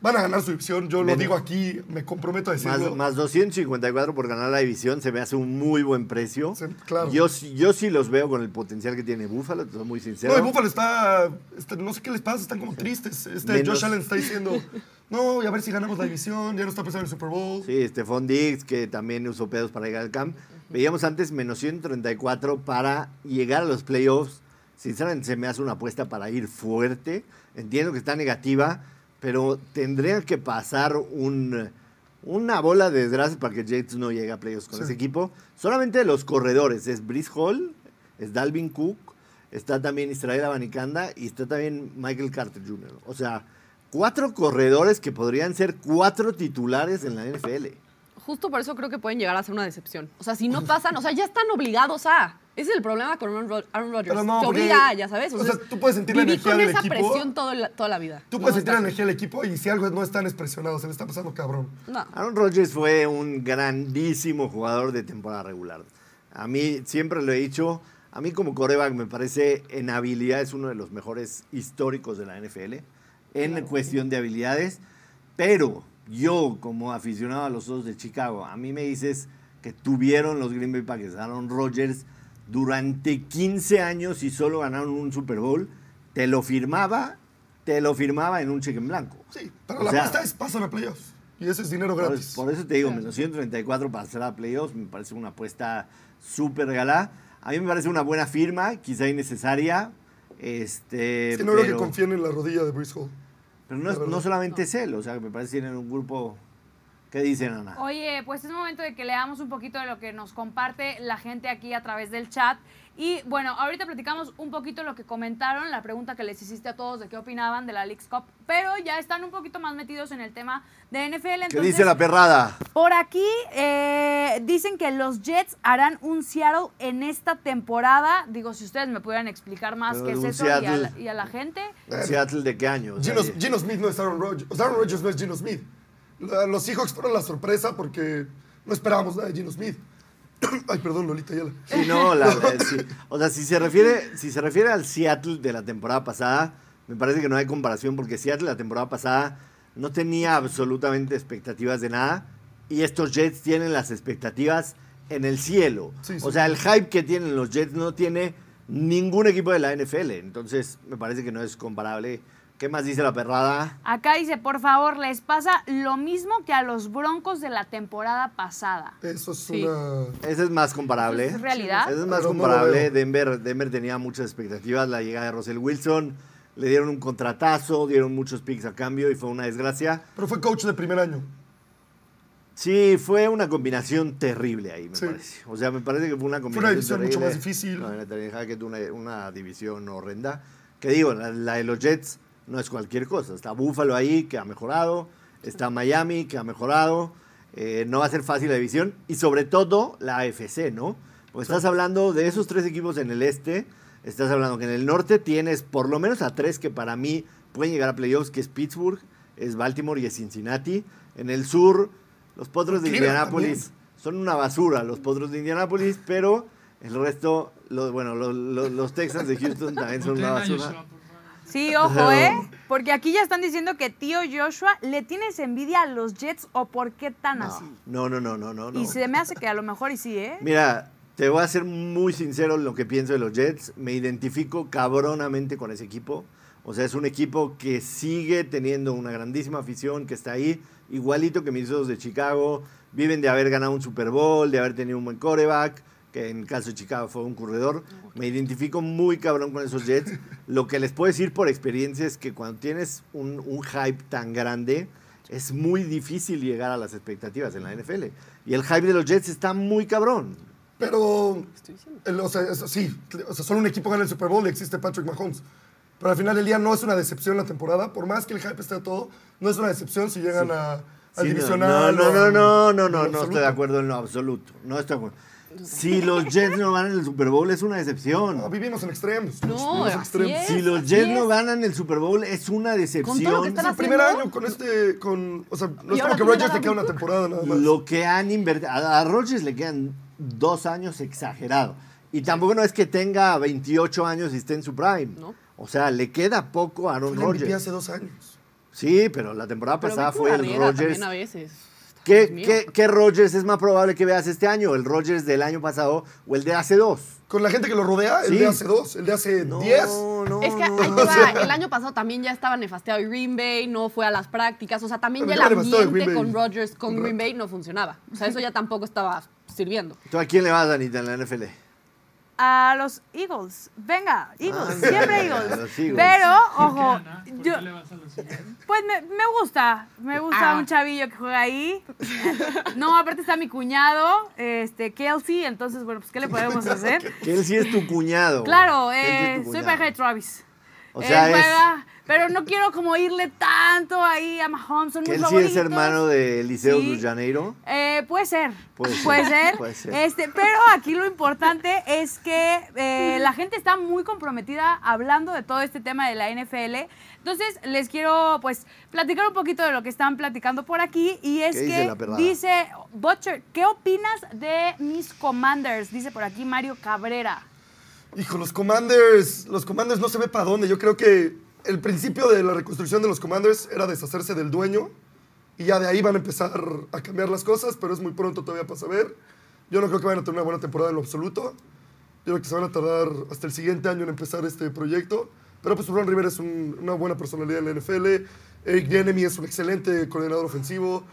Van a ganar su división, yo lo digo aquí, me comprometo a decirlo. Más, más 254 por ganar la división se me hace un muy buen precio. Sí, claro. Yo, sí- yo sí los veo con el potencial que tiene Buffalo, te soy muy sincero. No, y Buffalo está, está- no sé qué les pasa, están como tristes. Este Menos- Josh Allen está diciendo, [laughs] no, y a ver si ganamos la división, ya no está pensando en el Super Bowl. Sí, Stephon Diggs, que también usó pedos para llegar al camp. Veíamos antes menos 134 para llegar a los playoffs. Sinceramente, se me hace una apuesta para ir fuerte. Entiendo que está negativa, pero tendrían que pasar un, una bola de desgracia para que Jets no llegue a playoffs con Sí. ese equipo. Solamente los corredores. Es Brice Hall, es Dalvin Cook, está también Israel Abanicanda y está también Michael Carter Jr. O sea, cuatro corredores que podrían ser cuatro titulares en la NFL. Justo por eso creo que pueden llegar a ser una decepción. O sea, si no [laughs] pasan, o sea, ya están obligados a. Ese es el problema con Aaron Rod- Aaron Rodgers. Pero no, Te porque- obliga a, ya sabes. o sea, tú puedes sentir la energía con del esa equipo. presión todo la- toda la vida. Tú No puedes sentir la energía del equipo y si algo no están expresionados, se le está pasando cabrón. No. Aaron Rodgers fue un grandísimo jugador de temporada regular. A mí, siempre lo he dicho, a mí como coreback me parece en habilidad es uno de los mejores históricos de la NFL, en cuestión de habilidades, pero yo como aficionado a los dos de Chicago, a mí me dices que tuvieron los Green Bay Packers, Aaron Rodgers, durante 15 años y solo ganaron un Super Bowl, te lo firmaba, te lo firmaba en un cheque en blanco. Sí, pero O la apuesta es pasan a playoffs. Y ese es dinero Por, gratis. por eso te digo, menos 134 para hacer a playoffs, me parece una apuesta súper galá. A mí me parece una buena firma, quizá innecesaria. Este, Es que no creo pero, que confíen en la rodilla de Brice Hall. Pero no, es- no solamente es él, o sea, me parece que tienen un grupo... ¿Qué dicen, Ana? Oye, pues es momento de que leamos un poquito de lo que nos comparte la gente aquí a través del chat. Y bueno, ahorita platicamos un poquito lo que comentaron, la pregunta que les hiciste a todos de qué opinaban de la Leagues Cup, pero ya están un poquito más metidos en el tema de NFL. ¿Qué dice la perrada? Por aquí eh, dicen que los Jets harán un Seattle en esta temporada. Digo, si ustedes me pudieran explicar más Pero qué es eso y a, la, Seattle. y a la gente. ¿En Seattle de qué año? Gino, Gino Smith no es Aaron Rodgers. Aaron Rodgers no es Gino Smith. Los Seahawks fueron la sorpresa porque no esperábamos nada de Gino Smith. [coughs] Ay, perdón, Lolita Ayala. Sí, no, la- eh, sí. O sea, si se, refiere, si se refiere al Seattle de la temporada pasada, me parece que no hay comparación porque Seattle la temporada pasada no tenía absolutamente expectativas de nada y estos Jets tienen las expectativas en el cielo. Sí, sí. O sea, el hype que tienen los Jets no tiene ningún equipo de la NFL. Entonces, me parece que no es comparable. ¿Qué más dice la perrada? Acá dice, por favor, les pasa lo mismo que a los Broncos de la temporada pasada. Eso es Sí. una. Ese es más comparable. ¿Es realidad? Ese es más Pero comparable. Denver, Denver tenía muchas expectativas. La llegada de Russell Wilson. Le dieron un contratazo, dieron muchos picks a cambio y fue una desgracia. Pero fue coach de primer año. Sí, fue una combinación terrible ahí, me Sí. parece. O sea, me parece que fue una una combinación división mucho más difícil. No, en una, una división horrenda. Que digo, la, la de los Jets no es cualquier cosa. Está Buffalo ahí, que ha mejorado. Está Miami, que ha mejorado. Eh, no va a ser fácil la división. Y sobre todo la AFC, ¿no? Pues estás hablando de esos tres equipos en el este. Estás hablando que en el norte tienes por lo menos a tres que para mí pueden llegar a playoffs, que es Pittsburgh, es Baltimore y es Cincinnati. En el sur, los Potros de Indianápolis son una basura, los Potros de Indianápolis, pero el resto, lo- bueno, lo- lo- los Texans de Houston también son una basura. Sí, [laughs] ojo, ¿eh? Porque aquí ya están diciendo que tío Joshua, ¿le tienes envidia a los Jets o por qué tan así? No, no, no, no, no. no. Y se me hace que a lo mejor y sí, ¿eh? Mira, te voy a ser muy sincero en lo que pienso de los Jets. Me identifico cabronamente con ese equipo. O sea, es un equipo que sigue teniendo una grandísima afición, que está ahí, igualito que mis dos de Chicago. Viven de haber ganado un Super Bowl, de haber tenido un buen coreback, que en el caso de Chicago fue un corredor. Me identifico muy cabrón con esos Jets. Lo que les puedo decir por experiencia es que cuando tienes un, un hype tan grande, es muy difícil llegar a las expectativas en la NFL. Y el hype de los Jets está muy cabrón. Pero, el- o sea, es- sí, o sea, solo un equipo gana el Super Bowl y existe Patrick Mahomes. Pero al final del día no es una decepción la temporada. Por más que el hype esté a todo, no es una decepción si llegan a, al Sí, no, divisional. No, no, no, no, no, en no, no absoluto. estoy de acuerdo en lo absoluto. No estoy de acuerdo. Si los Jets no ganan el Super Bowl es una decepción. No, vivimos en extremos. No, en extremos. es. Si los Jets no ganan el Super Bowl es una decepción. todo lo que están Es el primer año con este. Con, o sea, no es como que Rodgers le queda una temporada nada más. Lo que han invertido. A, a Rodgers le quedan dos años exagerado. Y tampoco no es que tenga 28 años y esté en su prime. No. O sea, le queda poco a Aaron Rodgers. hace dos años. Sí, pero la temporada Pero pasada fue el Rodgers. también a veces. ¿Qué, qué, qué Rodgers es más probable que veas este año? ¿El Rodgers del año pasado o el de hace dos? Con la gente que lo rodea, el Sí. de hace dos, el de hace No, diez. no, Es que no. ahí te va, [laughs] el año pasado también ya estaba nefasteado Green Bay, no fue a las prácticas, o sea, también Pero ya el ambiente con Rodgers, con Green. Bay no funcionaba. O sea, eso ya tampoco estaba sirviendo. ¿Tú a quién le vas, Anita, en la NFL? A los Eagles. Venga, Eagles. Ah, siempre a Eagles. los Eagles. Pero, ¿Por ojo? ¿Por yo, qué le vas a los Eagles? pues me, me gusta. Me gusta Ah. un chavillo que juega ahí. No, aparte está mi cuñado, este, Kelsey. Entonces, bueno, pues, ¿qué le podemos [laughs] hacer? Sí es tu cuñado. Claro, Kelsey es eh, tu soy pareja de Travis. O sea, Él es- juega, pero no quiero como irle tanto ahí a Mahomes. Son mis él sí es hermano de Eliseo Sí. de Janeiro. Eh, puede ser. Puede Puede ser, puede ser. Este, pero aquí lo importante es que eh, la gente está muy comprometida hablando de todo este tema de la NFL. Entonces, les quiero pues platicar un poquito de lo que están platicando por aquí. Y es ¿Qué dice que la perrada? dice Butcher, ¿qué opinas de mis commanders? Dice por aquí Mario Cabrera. Hijo, los Commanders, los Commanders no se ve para dónde. Yo creo que el principio de la reconstrucción de los Commanders era deshacerse del dueño y ya de ahí van a empezar a cambiar las cosas, pero es muy pronto todavía para saber. Yo no creo que vayan a tener una buena temporada en lo absoluto. Yo creo que se van a tardar hasta el siguiente año en empezar este proyecto. Pero pues Ron Rivera es un- una buena personalidad en la NFL. Eric Bieniemy es un excelente coordinador ofensivo.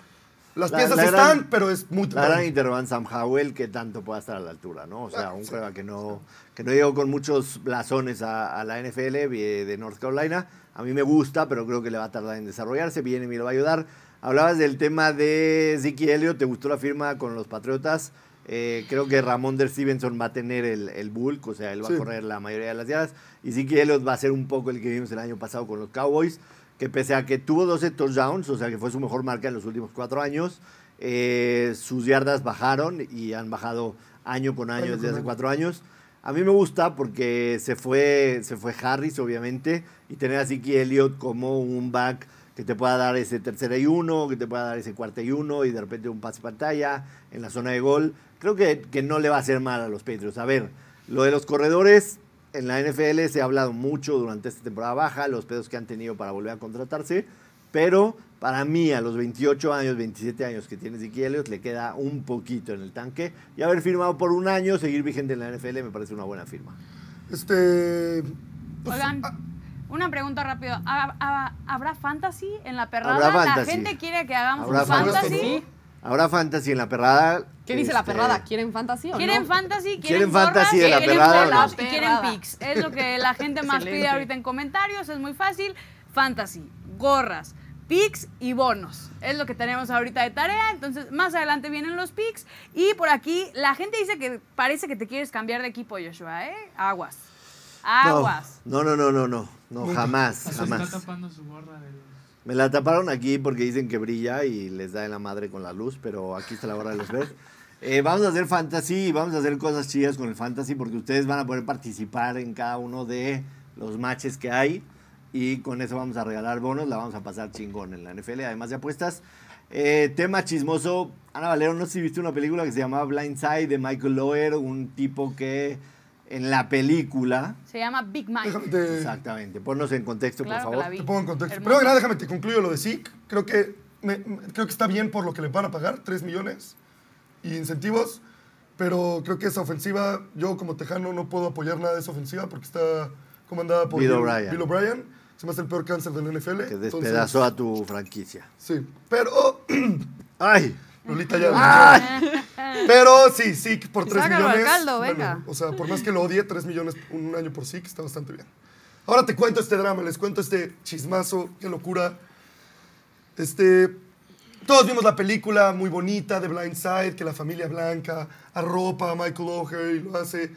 Las La- piezas la están, pero es muy La gran interrogante Sam Howell que tanto pueda estar a la altura, ¿no? O sea, Ah, un sí. juega que no, que no llegó con muchos blasones a, a la NFL vi- de North Carolina. A mí me gusta, pero creo que le va a tardar en desarrollarse. Viene y me lo va a ayudar. Hablabas del tema de Ziki Elliott, ¿te gustó la firma con los Patriotas? Eh, creo que Ramón der Stevenson va a tener el, el bulk, o sea, él va Sí. a correr la mayoría de las yardas. Y Ziki Elliott va a ser un poco el que vimos el año pasado con los Cowboys, que pese a que tuvo 12 touchdowns, o sea, que fue su mejor marca en los últimos cuatro años, eh, sus yardas bajaron y han bajado año con año Año desde con hace año. cuatro años. A mí me gusta porque se fue, se fue Harris, obviamente, y tener a Ziki Elliott como un back que te pueda dar ese tercera y uno, que te pueda dar ese cuarta y uno, y de repente un pase pantalla en la zona de gol. Creo que, que no le va a hacer mal a los Patriots. A ver, lo de los corredores, en la NFL se ha hablado mucho durante esta temporada baja, los pedos que han tenido para volver a contratarse, pero para mí a los 28 años, 27 años que tiene Ziki Elliott, le queda un poquito en el tanque. Y haber firmado por un año, seguir vigente en la NFL, me parece una buena firma. Este. pues, Oigan, ah, una pregunta rápido. ¿Ha- ha- ¿Habrá fantasy en la perrada? Habrá La gente quiere que hagamos Habrá un fantasy. fantasy. Habrá fantasy en la perrada. ¿Qué dice la este, perrada? ¿Quieren fantasy o ¿Quieren no? fantasy? ¿Quieren, ¿Quieren gorras? fantasy de la ¿Quieren perrada o no? Y quieren picks. Es lo que la gente más pide Excelente. ahorita en comentarios. Es muy fácil. Fantasy, gorras, picks y bonos. Es lo que tenemos ahorita de tarea. Entonces, más adelante vienen los picks. Y por aquí, la gente dice que parece que te quieres cambiar de equipo, Joshua, ¿eh? Aguas. Aguas. No, no, no, no, no, no, jamás, Se está jamás. tapando su gorra de los... Me la taparon aquí porque dicen que brilla y les da en la madre con la luz, pero aquí está la hora de los ver. [laughs] Eh, vamos a hacer fantasy y vamos a hacer cosas chidas con el fantasy porque ustedes van a poder participar en cada uno de los matches que hay y con eso vamos a regalar bonos, la vamos a pasar chingón en la NFL, además de apuestas. Eh, tema chismoso, Ana Valero, no sé si viste una película que se llamaba Blind Side de Michael Lower, un tipo que en la película, Se llama Big Mike. déjame te, exactamente, ponnos en contexto Claro por favor. te pongo en contexto. Hermoso. Pero nada, déjame te concluyo lo de Zeke. Creo que, me- creo que está bien por lo que le van a pagar, 3 millones y incentivos. Pero creo que esa ofensiva, yo como tejano no puedo apoyar nada de esa ofensiva porque está comandada por Bill O'Brien. Bill O'Brien. Se me hace el peor cáncer del NFL. Que entonces- despedazó a tu franquicia. Sí, pero [clears throat] ¡Ay! Lolita ya. Pero sí, sí, por 3 Sácalo al millones. caldo, bueno, venga. o sea, por más que lo odie, 3 millones un año por sí, está bastante bien. Ahora te cuento este drama, les cuento este chismazo, qué locura. Este. Todos vimos la película muy bonita de Blind Side, que la familia blanca arropa a Michael O'Hare y lo hace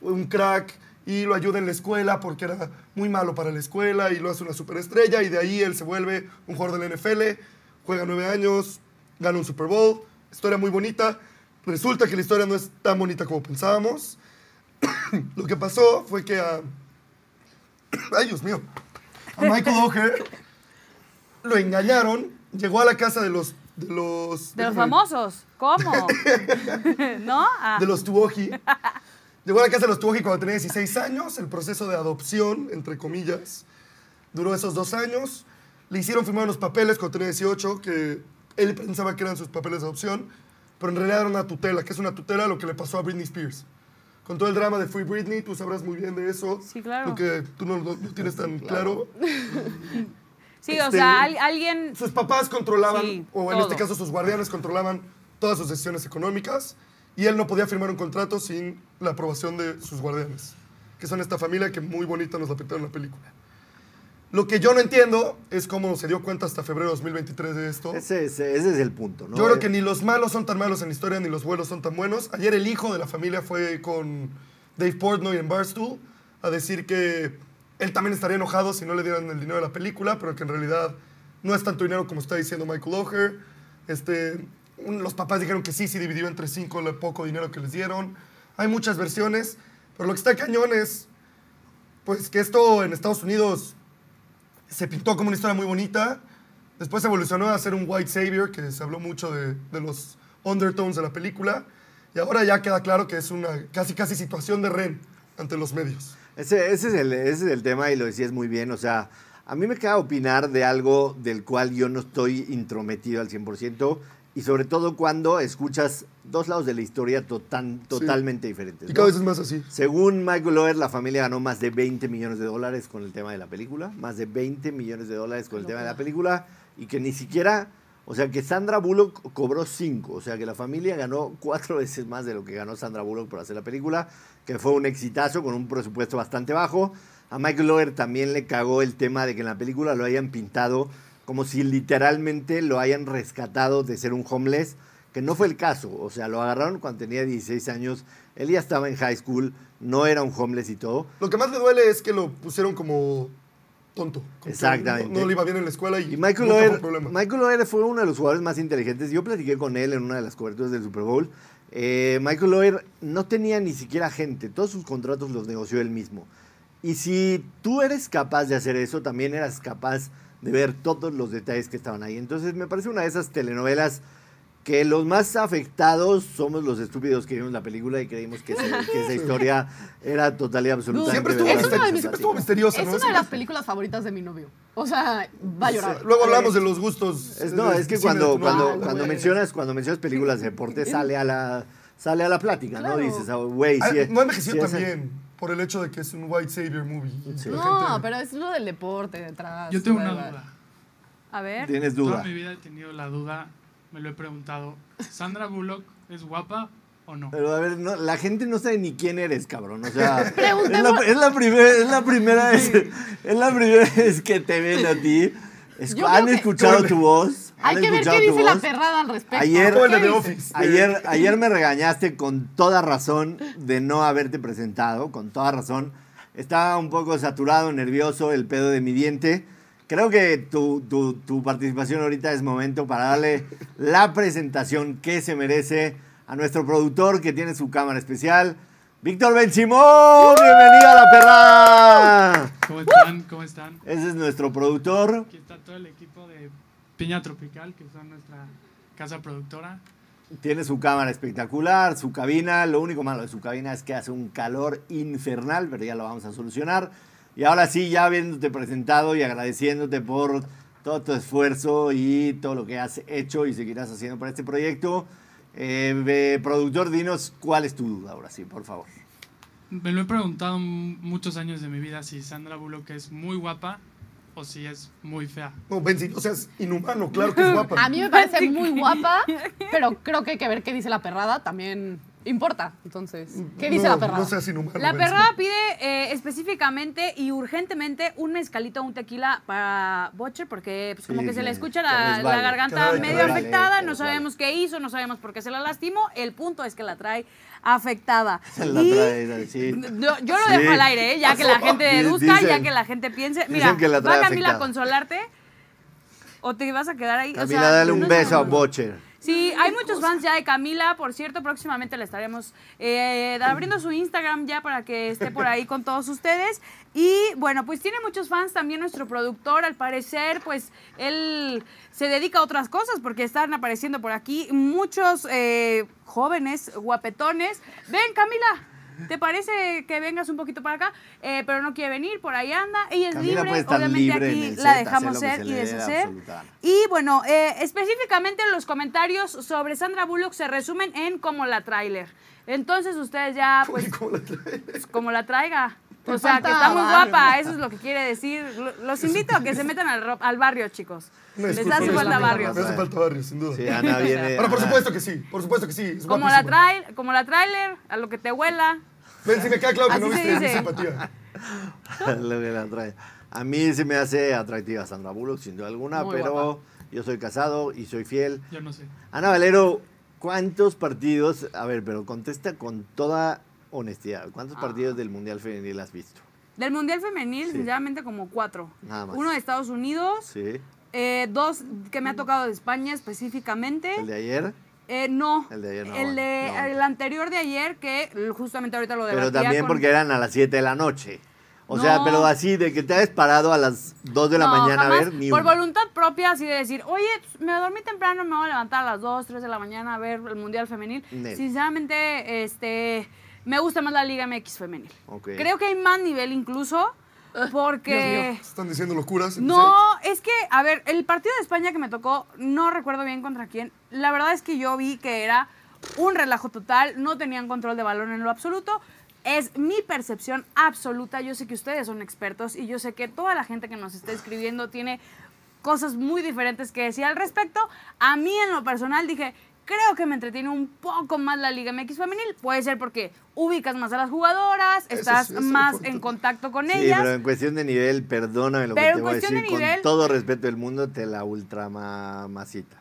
un crack. y lo ayuda en la escuela porque era muy malo para la escuela y lo hace una superestrella y de ahí él se vuelve un jugador de la NFL, juega nueve años, gana un Super Bowl, historia muy bonita. Resulta que la historia no es tan bonita como pensábamos. [coughs] lo que pasó fue que a... [coughs] Ay, Dios mío. A Michael O'Hare lo engañaron, llegó a la casa de los... De los, De los famosos. ¿Cómo? [laughs] ¿No? Ah. de los Tuoji. Llegó a la casa de los Tuoji cuando tenía 16 años. El proceso de adopción, entre comillas, duró esos dos años. Le hicieron firmar unos papeles cuando tenía 18 que él pensaba que eran sus papeles de adopción, pero en realidad era una tutela. que es una tutela? Lo que le pasó a Britney Spears. Con todo el drama de Free Britney, tú sabrás muy bien de eso. Sí, claro. Lo que tú no, no- no tienes tan claro. [laughs] Sí, o Este, sea, al- alguien... Sus papás controlaban, Sí, o en todo. este caso sus guardianes controlaban todas sus decisiones económicas y él no podía firmar un contrato sin la aprobación de sus guardianes, que son esta familia que muy bonita nos la pintaron en la película. Lo que yo no entiendo es cómo se dio cuenta hasta febrero de 2023 de esto. Ese, es- ese es el punto, ¿no? Yo creo Eh, que ni los malos son tan malos en la historia, ni los buenos son tan buenos. Ayer el hijo de la familia fue con Dave Portnoy en Barstool a decir que él también estaría enojado si no le dieran el dinero de la película, pero que en realidad no es tanto dinero como está diciendo Michael O'Hare. Este, un- los papás dijeron que sí, sí dividió entre cinco el poco dinero que les dieron. Hay muchas versiones, pero lo que está cañón es pues que esto en Estados Unidos se pintó como una historia muy bonita. Después evolucionó a ser un white savior, que se habló mucho de, de los undertones de la película. Y ahora ya queda claro que es una casi casi situación de Ren ante los medios. Ese, ese es el, ese es el tema y lo decías muy bien. O sea, a mí me queda opinar de algo del cual yo no estoy intrometido al 100% y sobre todo cuando escuchas dos lados de la historia totan- totalmente diferentes. Y ¿no? cada vez es más así. Según Michael Loher, la familia ganó más de 20 millones de dólares con el tema de la película. Más de 20 millones de dólares con el tema de la película. Y que ni siquiera, o sea, que Sandra Bullock cobró 5. O sea, que la familia ganó cuatro veces más de lo que ganó Sandra Bullock por hacer la película. Que fue un exitazo con un presupuesto bastante bajo. A Michael Loher también le cagó el tema de que en la película lo hayan pintado como si literalmente lo hayan rescatado de ser un homeless que no fue el caso. O sea, lo agarraron cuando tenía 16 años. Él ya estaba en high school, no era un homeless y todo. Lo que más le duele es que lo pusieron como tonto. como Exactamente. No, no le iba bien en la escuela y, Y Michael problema. Michael Loher fue uno de los jugadores más inteligentes. Yo platiqué con él en una de las coberturas del Super Bowl. Eh, Michael Loher no tenía ni siquiera gente. Todos sus contratos los negoció él mismo. Y si tú eres capaz de hacer eso, también eras capaz de ver todos los detalles que estaban ahí. Entonces me parece una de esas telenovelas que los más afectados somos los estúpidos que vimos la película y creímos que, ese- que esa [laughs] historia era total y absolutamente Siempre estuvo, verdad. Es una de mis- siempre estuvo misteriosa, Es ¿no? una de las películas favoritas de mi novio. O sea, va a llorar. Luego hablamos de los gustos. Es, eh, no, de es que cuando, mencionas, cuando mencionas películas de deporte sale a la, sale a la plática, ¿no? Dices, ah, güey, Ah, sí, no sí es- también por el hecho de que es un white savior movie. Sí. No, gente- pero es lo del deporte detrás. Yo tengo una duda. A ver. Tienes Toda duda. mi vida he tenido la duda, me lo he preguntado. ¿Sandra Bullock es guapa o no? Pero a ver, no, la gente no sabe ni quién eres, cabrón. O sea, [laughs] es la, es la primera, es la primera vez, es la primera vez que te ven a ti. Han creo que- escuchado tu voz. Hay que ver escuchado qué dice la voz. perrada al respecto. Ayer-. Ayer, ayer me regañaste con toda razón de no haberte presentado, con toda razón. Estaba un poco saturado, nervioso, el pedo de mi diente. Creo que tu, tu- tu participación ahorita es momento para darle la presentación que se merece a nuestro productor que tiene su cámara especial, Víctor Ben Simón. Bienvenido a la perrada. ¿Cómo están? ¿Cómo están? Ese es nuestro productor. Aquí está todo el equipo de Piña Tropical, que son nuestra casa productora. Tiene su cámara espectacular, su cabina. Lo único malo de su cabina es que hace un calor infernal, pero ya lo vamos a solucionar. Y ahora sí, ya habiéndote presentado y agradeciéndote por todo tu esfuerzo y todo lo que has hecho y seguirás haciendo para este proyecto. Eh, eh, productor, dinos cuál es tu duda ahora sí, por favor. Me lo he preguntado muchos años de mi vida si Sandra Bullock es muy guapa o si es muy fea. No, Benzi, o sea, es inhumano, claro que es guapa. [laughs] A mí me parece muy guapa, pero creo que hay que ver qué dice la perrada. También importa. Entonces, ¿qué dice no, la perrada? No seas inhumano. La perrada pide eh, específicamente y urgentemente un mezcalito o un tequila para Butcher porque pues, como Sí, que se le escucha la, garganta medio afectada, no sabemos qué hizo, no sabemos por qué se la lastimó, el punto es que la trae afectada. [laughs] Se la Y trae, sí. yo, yo lo Sí. dejo al aire, ¿eh? ya que la [laughs] gente deduzca, ya que la gente piense. dicen Mira, que la va Camila a afectada. consolarte o te vas a quedar ahí. o Camila, sea, dale un no beso a. Butcher. Sí, hay muchos fans ya de Camila, por cierto, próximamente le estaremos eh, abriendo su Instagram ya para que esté por ahí con todos ustedes. Y bueno, pues tiene muchos fans también nuestro productor, al parecer, pues él se dedica a otras cosas porque están apareciendo por aquí muchos eh, jóvenes guapetones. Ven, Camila. ¿Te parece que vengas un poquito para acá? Eh, pero no quiere venir, por ahí anda. Ella es Camila libre, obviamente libre aquí la dejamos ser se y deshacer. Y bueno, eh, específicamente los comentarios sobre Sandra Bullock se resumen en como la tráiler. Entonces ustedes ya, [laughs] pues, ¿Cómo la pues, como la traiga. O sea, que está muy guapa, eso es lo que quiere decir. Lo- Los invito a que se metan al, al barrio, chicos. Les disculpa, hace falta barrio. Me hace falta barrio, sin duda. Sí, Ana [laughs] viene. Pero por supuesto que sí, por supuesto que sí. Es Como la, trail, como la trailer, a lo que te huela. Ven, si me queda claro que Así no viste mi dice. simpatía. [laughs] Lo que la trae. A mí se me hace atractiva Sandra Bullock, sin duda alguna, Muy pero guapa. yo soy casado y soy fiel. Yo no sé. Ana Valero, ¿cuántos partidos? A ver, pero contesta con toda honestidad. ¿Cuántos Ah. partidos del Mundial Femenil has visto? Del Mundial Femenil, Sí. sinceramente, como cuatro. Nada más. Uno de Estados Unidos, Sí. eh, dos que me ha tocado de España específicamente. ¿El de ayer? Eh, no. El de ayer no, El, de- no. el anterior de ayer, que justamente ahorita lo debatía Pero también con- porque eran a las 7 de la noche. O sea, pero así, de que te has parado a las 2 de la No, mañana jamás. a ver, ni Por voluntad propia, así de decir, oye, pues, me dormí temprano, me voy a levantar a las 2, 3 de la mañana a ver el Mundial Femenil. Sinceramente, este, me gusta más la Liga MX Femenil. Creo que hay más nivel incluso, [laughs] porque... Están diciendo locuras. No, es que, a ver, el partido de España que me tocó, no recuerdo bien contra quién. La verdad es que yo vi que era un relajo total, no tenían control de balón en lo absoluto. Es mi percepción absoluta. Yo sé que ustedes son expertos y yo sé que toda la gente que nos está escribiendo tiene cosas muy diferentes que decir al respecto. A mí, en lo personal, dije. Creo que me entretiene un poco más la Liga MX femenil. Puede ser porque ubicas más a las jugadoras, estás sí, eso es más en contacto con Sí, ellas. pero en cuestión de nivel, perdóname lo Pero que en te voy a cuestión de decir. nivel- Con todo respeto del mundo, te la ultramamacita.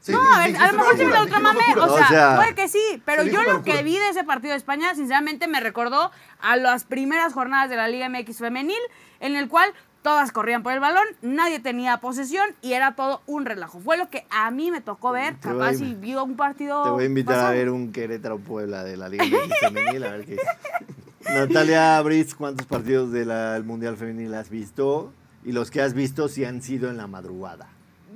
Sí, No, a ver, a lo mejor sí me la locura. o O sea, puede que sí, pero yo lo que vi de ese partido de España, sinceramente me recordó a las primeras jornadas de la Liga MX femenil, en el cual todas corrían por el balón, nadie tenía posesión y era todo un relajo. Fue lo que a mí me tocó ver, Te capaz si vio un partido Te voy a invitar pasado. a ver un Querétaro Puebla de la Liga Femenil, a ver qué [laughs] Natalia Briz, ¿cuántos partidos del Mundial Femenil has visto? Y los que has visto si han sido en la madrugada.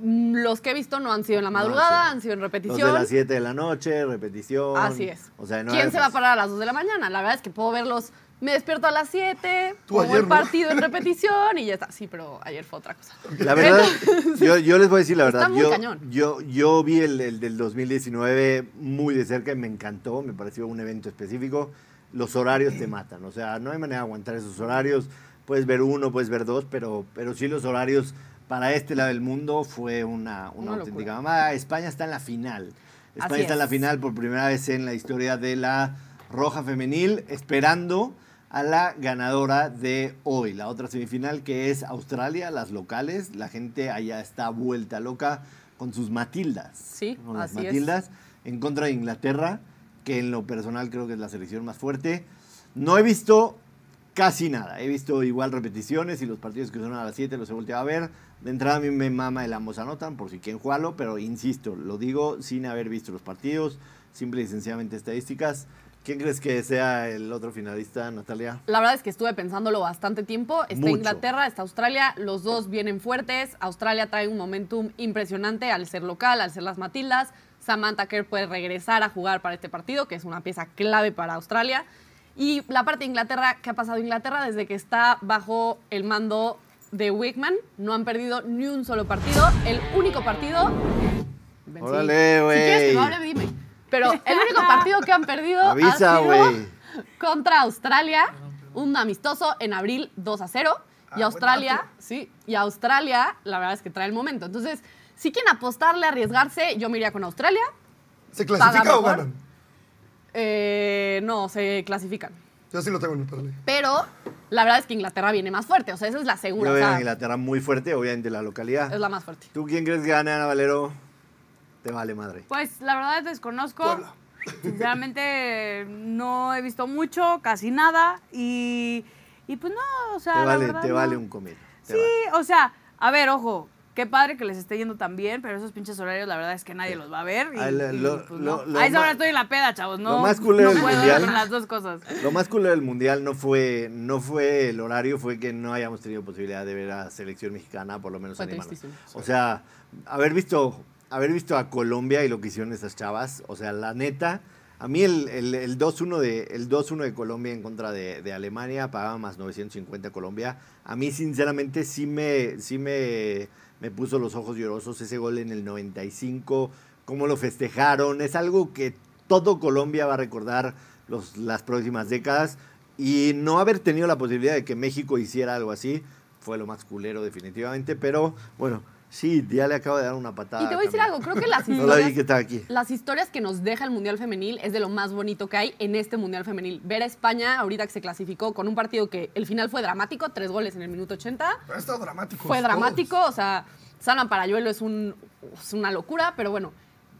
Mm, Los que he visto no han sido en la No madrugada, han sido en Los repetición. de las 7 de la noche, repetición. Así es. O sea, no ¿Quién se va a parar a las 2 de la mañana? La verdad es que puedo verlos. Me despierto a las 7, Tú pongo el ¿no? partido en [laughs] repetición y ya está. Sí, pero ayer fue otra cosa. La verdad, yo, yo les voy a decir la Está verdad. muy Yo, cañón. yo, yo vi el, el del 2019 muy de cerca y me encantó. Me pareció un evento específico. Los horarios te matan. O sea, no hay manera de aguantar esos horarios. Puedes ver uno, puedes ver dos, pero, pero sí los horarios para este lado del mundo fue una, una, Una auténtica mamada. España está en la final. España Así está en la final por primera vez en la historia de la Roja Femenil, esperando a la ganadora de hoy, la otra semifinal que es Australia, las locales. La gente allá está vuelta loca con sus Matildas. Sí, con las así es. Matildas en contra de Inglaterra, que en lo personal creo que es la selección más fuerte. No he visto casi nada. He visto igual repeticiones y los partidos que son a las 7 los he volteado a ver. De entrada a mí me mama el ambos anotan, por si quieren jugarlo, pero insisto, lo digo sin haber visto los partidos, simple y sencillamente estadísticas. ¿Quién crees que sea el otro finalista, Natalia? La verdad es que estuve pensándolo bastante tiempo. Está Mucho. Inglaterra, está Australia, los dos vienen fuertes. Australia trae un momentum impresionante al ser local, al ser las Matildas. Samantha Kerr puede regresar a jugar para este partido, que es una pieza clave para Australia. Y la parte de Inglaterra, ¿qué ha pasado Inglaterra desde que está bajo el mando de Wickman? No han perdido ni un solo partido. El único partido. Órale, Si quieres que güey. me hable, dime. Pero el único [laughs] partido que han perdido Avisa, ha sido contra Australia, un amistoso en abril 2 a 0. Y Ah, Australia, buen dato. sí, y Australia, la verdad es que trae el momento. Entonces, si quieren apostarle, arriesgarse, yo me iría con Australia. ¿Se clasifica o ganan? Eh, no, se clasifican. Yo sí lo tengo en parlay. Pero la verdad es que Inglaterra viene más fuerte. O sea, esa es la Yo segura. o veo a sea, Inglaterra muy fuerte, obviamente la localidad. es la más fuerte. ¿Tú quién crees que gane, Ana Valero? Te vale madre. Pues la verdad desconozco. Puebla. Sinceramente no he visto mucho, casi nada. Y, y pues no, o sea. Te la vale, verdad, te no. vale un te Sí, vale. o sea, a ver, ojo. Qué padre que les esté yendo tan bien, pero esos pinches horarios, la verdad es que nadie los va a ver. Y, lo- y, lo- pues, lo- no. lo a esa hora más- estoy en la peda, chavos. No, lo más culero no del mundial- con las dos cosas. Lo más cool del mundial no fue, no fue el horario, fue que no hayamos tenido posibilidad de ver a selección mexicana, por lo menos tristísimo. O sea, haber visto, haber visto a Colombia y lo que hicieron esas chavas, o sea, la neta, a mí el, el, el 2-1 de, el 2-1 de Colombia en contra de, de Alemania pagaba más 950 Colombia. A mí, sinceramente, sí me, sí me, me puso los ojos llorosos ese gol en el 95, cómo lo festejaron. Es algo que todo Colombia va a recordar los, las próximas décadas. Y no haber tenido la posibilidad de que México hiciera algo así fue lo más culero, definitivamente. Pero bueno, sí, ya le acabo de dar una patada. Y te voy a decir algo, creo que las [laughs] No la vi que historias, estaba aquí. las historias que nos deja el Mundial Femenil es de lo más bonito que hay en este Mundial Femenil. Ver a España ahorita que se clasificó con un partido que el final fue dramático, tres goles en el minuto 80. Ha estado dramático. Fue dramático, o sea, Salman Parayuelo es, un, es una locura, pero bueno,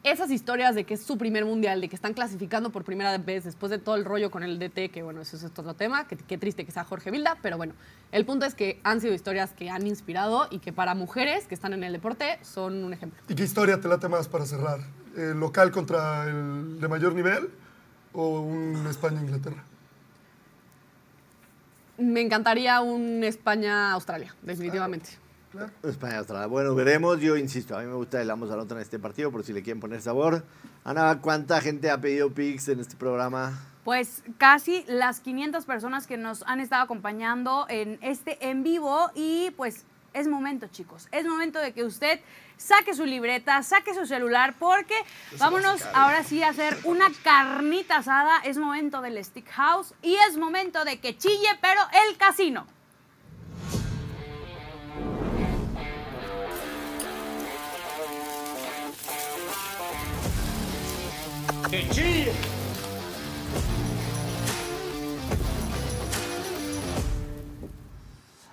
esas historias de que es su primer mundial, de que están clasificando por primera vez después de todo el rollo con el DT, que bueno, eso es otro tema, que qué triste que sea Jorge Vilda, pero bueno, el punto es que han sido historias que han inspirado y que para mujeres que están en el deporte son un ejemplo. ¿Y qué historia te late más para cerrar? ¿El local contra el de mayor nivel o un España-Inglaterra? Me encantaría un España-Australia, definitivamente. Claro. España, Australia. Bueno, veremos. Yo insisto, a mí me gusta el ambos a la otra en este partido, por si le quieren poner sabor. Ana, ¿cuánta gente ha pedido pics en este programa? Pues casi las 500 personas que nos han estado acompañando en este en vivo y pues es momento, chicos. Es momento de que usted saque su libreta, saque su celular porque vámonos ahora sí a hacer una carnita asada. Es momento del Stick House y es momento de que chille, pero el casino.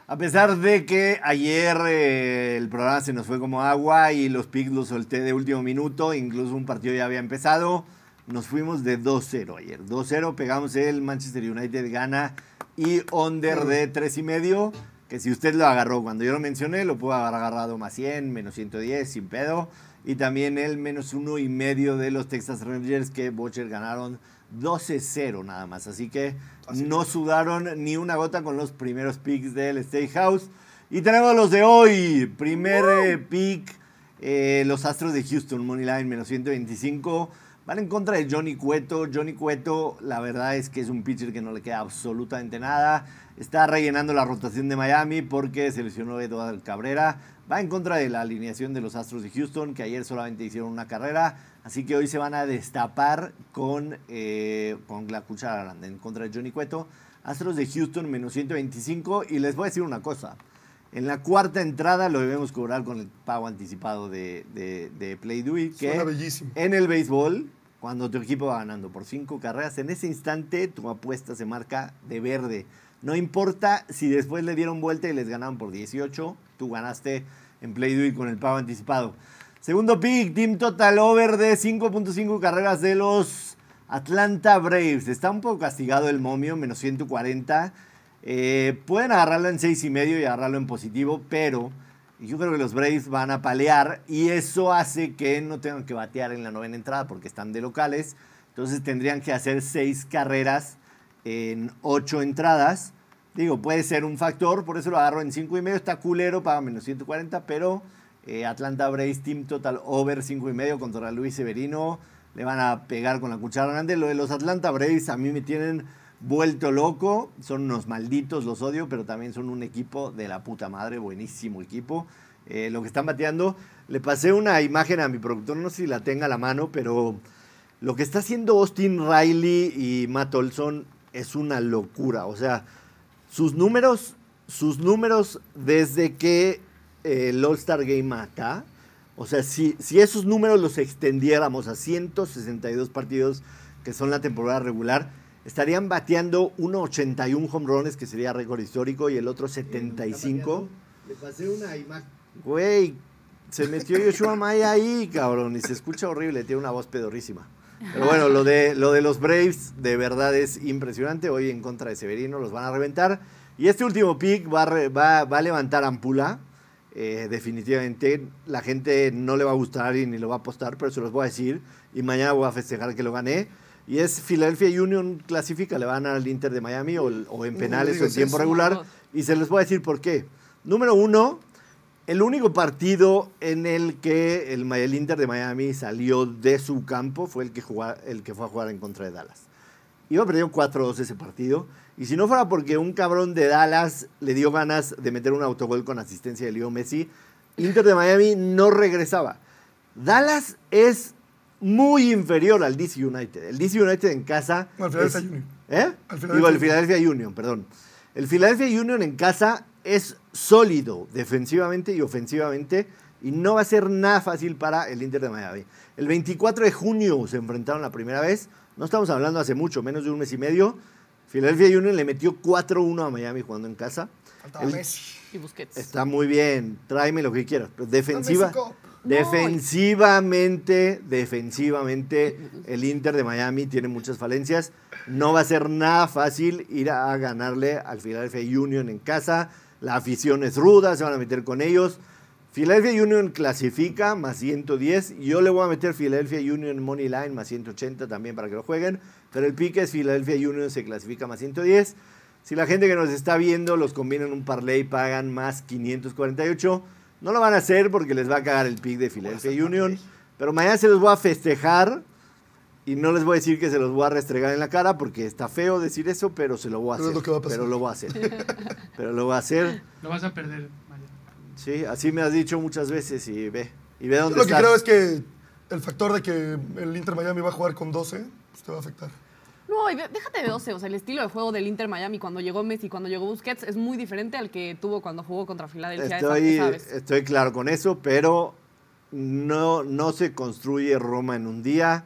A pesar de que ayer eh, el programa se nos fue como agua y los picks los solté de último minuto, incluso un partido ya había empezado, nos fuimos de 2-0 ayer. 2-0, pegamos el Manchester United gana y under de 3 y medio, que si usted lo agarró cuando yo lo mencioné, lo pudo haber agarrado más 100, menos 110, sin pedo. Y también el menos uno y medio de los Texas Rangers que Bocher ganaron 12-0 nada más. Así que no sudaron ni una gota con los primeros picks del Steakhouse. Y tenemos los de hoy. Primer eh, pick, eh, los Astros de Houston, Moneyline menos 125. Van en contra de Johnny Cueto. Johnny Cueto, la verdad es que es un pitcher que no le queda absolutamente nada. Está rellenando la rotación de Miami porque se lesionó Eduardo Cabrera. Va en contra de la alineación de los Astros de Houston, que ayer solamente hicieron una carrera. Así que hoy se van a destapar con, eh, con la cuchara grande en contra de Johnny Cueto. Astros de Houston menos 125. Y les voy a decir una cosa. En la cuarta entrada lo debemos cobrar con el pago anticipado de, de, de Play It, que Suena bellísimo. en el béisbol, cuando tu equipo va ganando por cinco carreras, en ese instante tu apuesta se marca de verde. No importa si después le dieron vuelta y les ganaron por 18, tú ganaste en Play Do It con el pago anticipado. Segundo pick, Team Total Over de 5.5 carreras de los Atlanta Braves. Está un poco castigado el momio, menos 140. Eh, pueden agarrarlo en 6 y medio y agarrarlo en positivo, pero yo creo que los Braves van a palear y eso hace que no tengan que batear en la novena entrada porque están de locales. Entonces tendrían que hacer 6 carreras en 8 entradas. Digo, puede ser un factor, por eso lo agarro en 5 y medio. Está culero, paga menos 140, pero eh, Atlanta Braves Team Total Over 5 y medio contra Luis Severino. Le van a pegar con la cuchara grande. Lo de los Atlanta Braves a mí me tienen vuelto loco. Son unos malditos, los odio, pero también son un equipo de la puta madre. Buenísimo equipo. Eh, lo que están bateando. Le pasé una imagen a mi productor, no sé si la tenga a la mano, pero lo que está haciendo Austin Riley y Matt Olson es una locura. O sea, sus números, sus números desde que eh, el All-Star Game acá, o sea, si, si esos números los extendiéramos a 162 partidos que son la temporada regular, estarían bateando 1.81 home runs, que sería récord histórico, y el otro 75. Le pasé una imagen. Güey, se metió Yoshua Maya ahí, cabrón, y se escucha horrible, tiene una voz pedorrísima. Pero bueno, lo de, lo de los Braves de verdad es impresionante. Hoy en contra de Severino los van a reventar. Y este último pick va va, va a levantar Ampula. Eh, definitivamente la gente no le va a gustar y ni lo va a apostar, pero se los voy a decir. Y mañana voy a festejar que lo gané. Y es Philadelphia Union clasifica, le van al Inter de Miami o, o en No penales o en tiempo regular. Y se les voy a decir por qué. Número uno, el único partido en el que el, el Inter de Miami salió de su campo fue el que, el que fue a jugar en contra de Dallas. Iba perdiendo 4-2 ese partido. Y si no fuera porque un cabrón de Dallas le dio ganas de meter un autogol con asistencia de Leo Messi, Inter de Miami no regresaba. Dallas es muy inferior al DC United. El DC United en casa. Al Philadelphia Union. ¿Eh? Al Digo, el Philadelphia Union, perdón. El Philadelphia Union en casa es sólido defensivamente y ofensivamente y no va a ser nada fácil para el Inter de Miami. El 24 de junio se enfrentaron la primera vez. No estamos hablando hace mucho, menos de un mes y medio. Philadelphia Union le metió 4-1 a Miami jugando en casa. Faltaba El- Messi. Y Busquets. Está muy bien, tráeme lo que quieras. Pero defensiva, defensivamente, defensivamente, el Inter de Miami tiene muchas falencias. No va a ser nada fácil ir a ganarle al Philadelphia Union en casa. La afición es ruda, se van a meter con ellos. Philadelphia Union clasifica más 110. Yo le voy a meter Philadelphia Union Money Line más 180 también para que lo jueguen. Pero el pique es Philadelphia Union se clasifica más 110. Si la gente que nos está viendo los combina en un parlay pagan más 548. No lo van a hacer porque les va a cagar el pick de Philadelphia Union. Pero mañana se los voy a festejar. Y no les voy a decir que se los voy a restregar en la cara porque está feo decir eso, pero se lo voy a Pero hacer. es lo que va a pasar. Pero lo voy a hacer. [laughs] pero lo voy a hacer. Lo vas a perder, Maya. Sí, así me has dicho muchas veces y ve. Y ve Yo dónde lo que creo es que el factor de que el Inter Miami va a jugar con 12, pues te va a afectar. No, y ve- déjate de 12. O sea, el estilo de juego del Inter Miami cuando llegó Messi, cuando llegó Busquets, es muy diferente al que tuvo cuando jugó contra Filadelfia. Estoy, esa vez. estoy claro con eso, pero no, no se construye Roma en un día.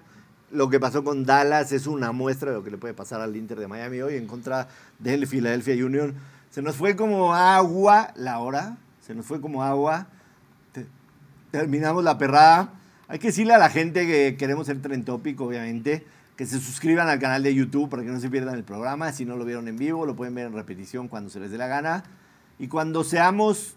Lo que pasó con Dallas es una muestra de lo que le puede pasar al Inter de Miami hoy en contra del Philadelphia Union. Se nos fue como agua la hora, se nos fue como agua. Te- terminamos la perrada. Hay que decirle a la gente que queremos ser Tren Topic, obviamente, que se suscriban al canal de YouTube para que no se pierdan el programa. Si no lo vieron en vivo, lo pueden ver en repetición cuando se les dé la gana. Y cuando seamos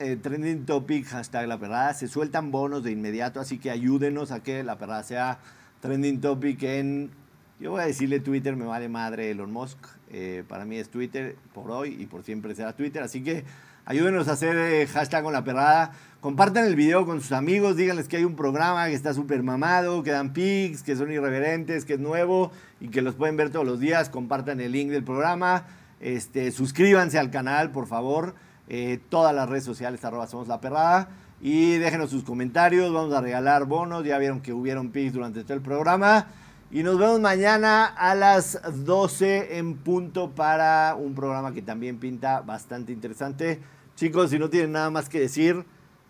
eh, trending topic, hashtag la perrada, se sueltan bonos de inmediato, así que ayúdenos a que la perrada sea trending topic en, yo voy a decirle Twitter, me vale madre Elon Musk, eh, para mí es Twitter por hoy y por siempre será Twitter, así que ayúdenos a hacer eh, hashtag con la perrada, compartan el video con sus amigos, díganles que hay un programa que está súper mamado, que dan pics, que son irreverentes, que es nuevo y que los pueden ver todos los días, compartan el link del programa, este, suscríbanse al canal, por favor. Eh, todas las redes sociales, arroba somos la perrada. Y déjenos sus comentarios. Vamos a regalar bonos. Ya vieron que hubieron pics durante todo el programa. Y nos vemos mañana a las 12 en punto para un programa que también pinta bastante interesante. Chicos, si no tienen nada más que decir,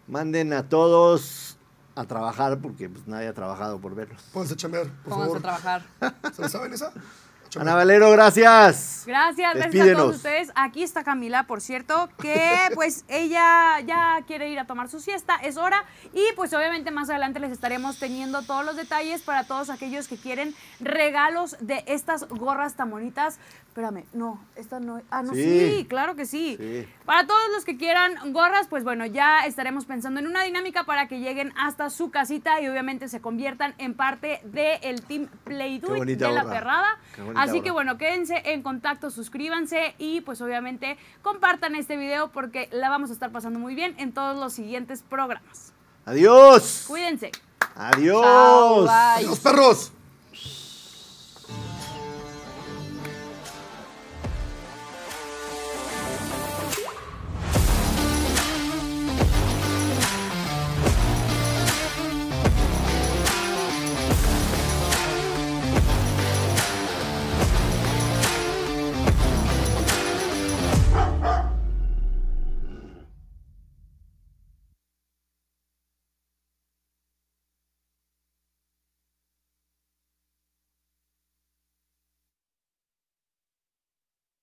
manden a todos a trabajar porque pues, nadie ha trabajado por verlos. Pónganse a chambear, por Pónganse a favor. trabajar. ¿Se la saben esa? Ana Valero, gracias. Gracias, gracias a todos ustedes. Aquí está Camila, por cierto, que [laughs] pues ella ya quiere ir a tomar su siesta, es hora. Y pues obviamente más adelante les estaremos teniendo todos los detalles para todos aquellos que quieren regalos de estas gorras tan bonitas. Espérame, no, esta no. Ah, no, Sí. sí, claro que sí. Sí. Para todos los que quieran gorras, pues bueno, ya estaremos pensando en una dinámica para que lleguen hasta su casita y obviamente se conviertan en parte del Team Play Do de la gorra. perrada. Así que bueno, quédense en contacto, suscríbanse y pues obviamente compartan este video porque la vamos a estar pasando muy bien en todos los siguientes programas. Adiós. Cuídense. Adiós. Chao, bye. ¡Adiós, perros!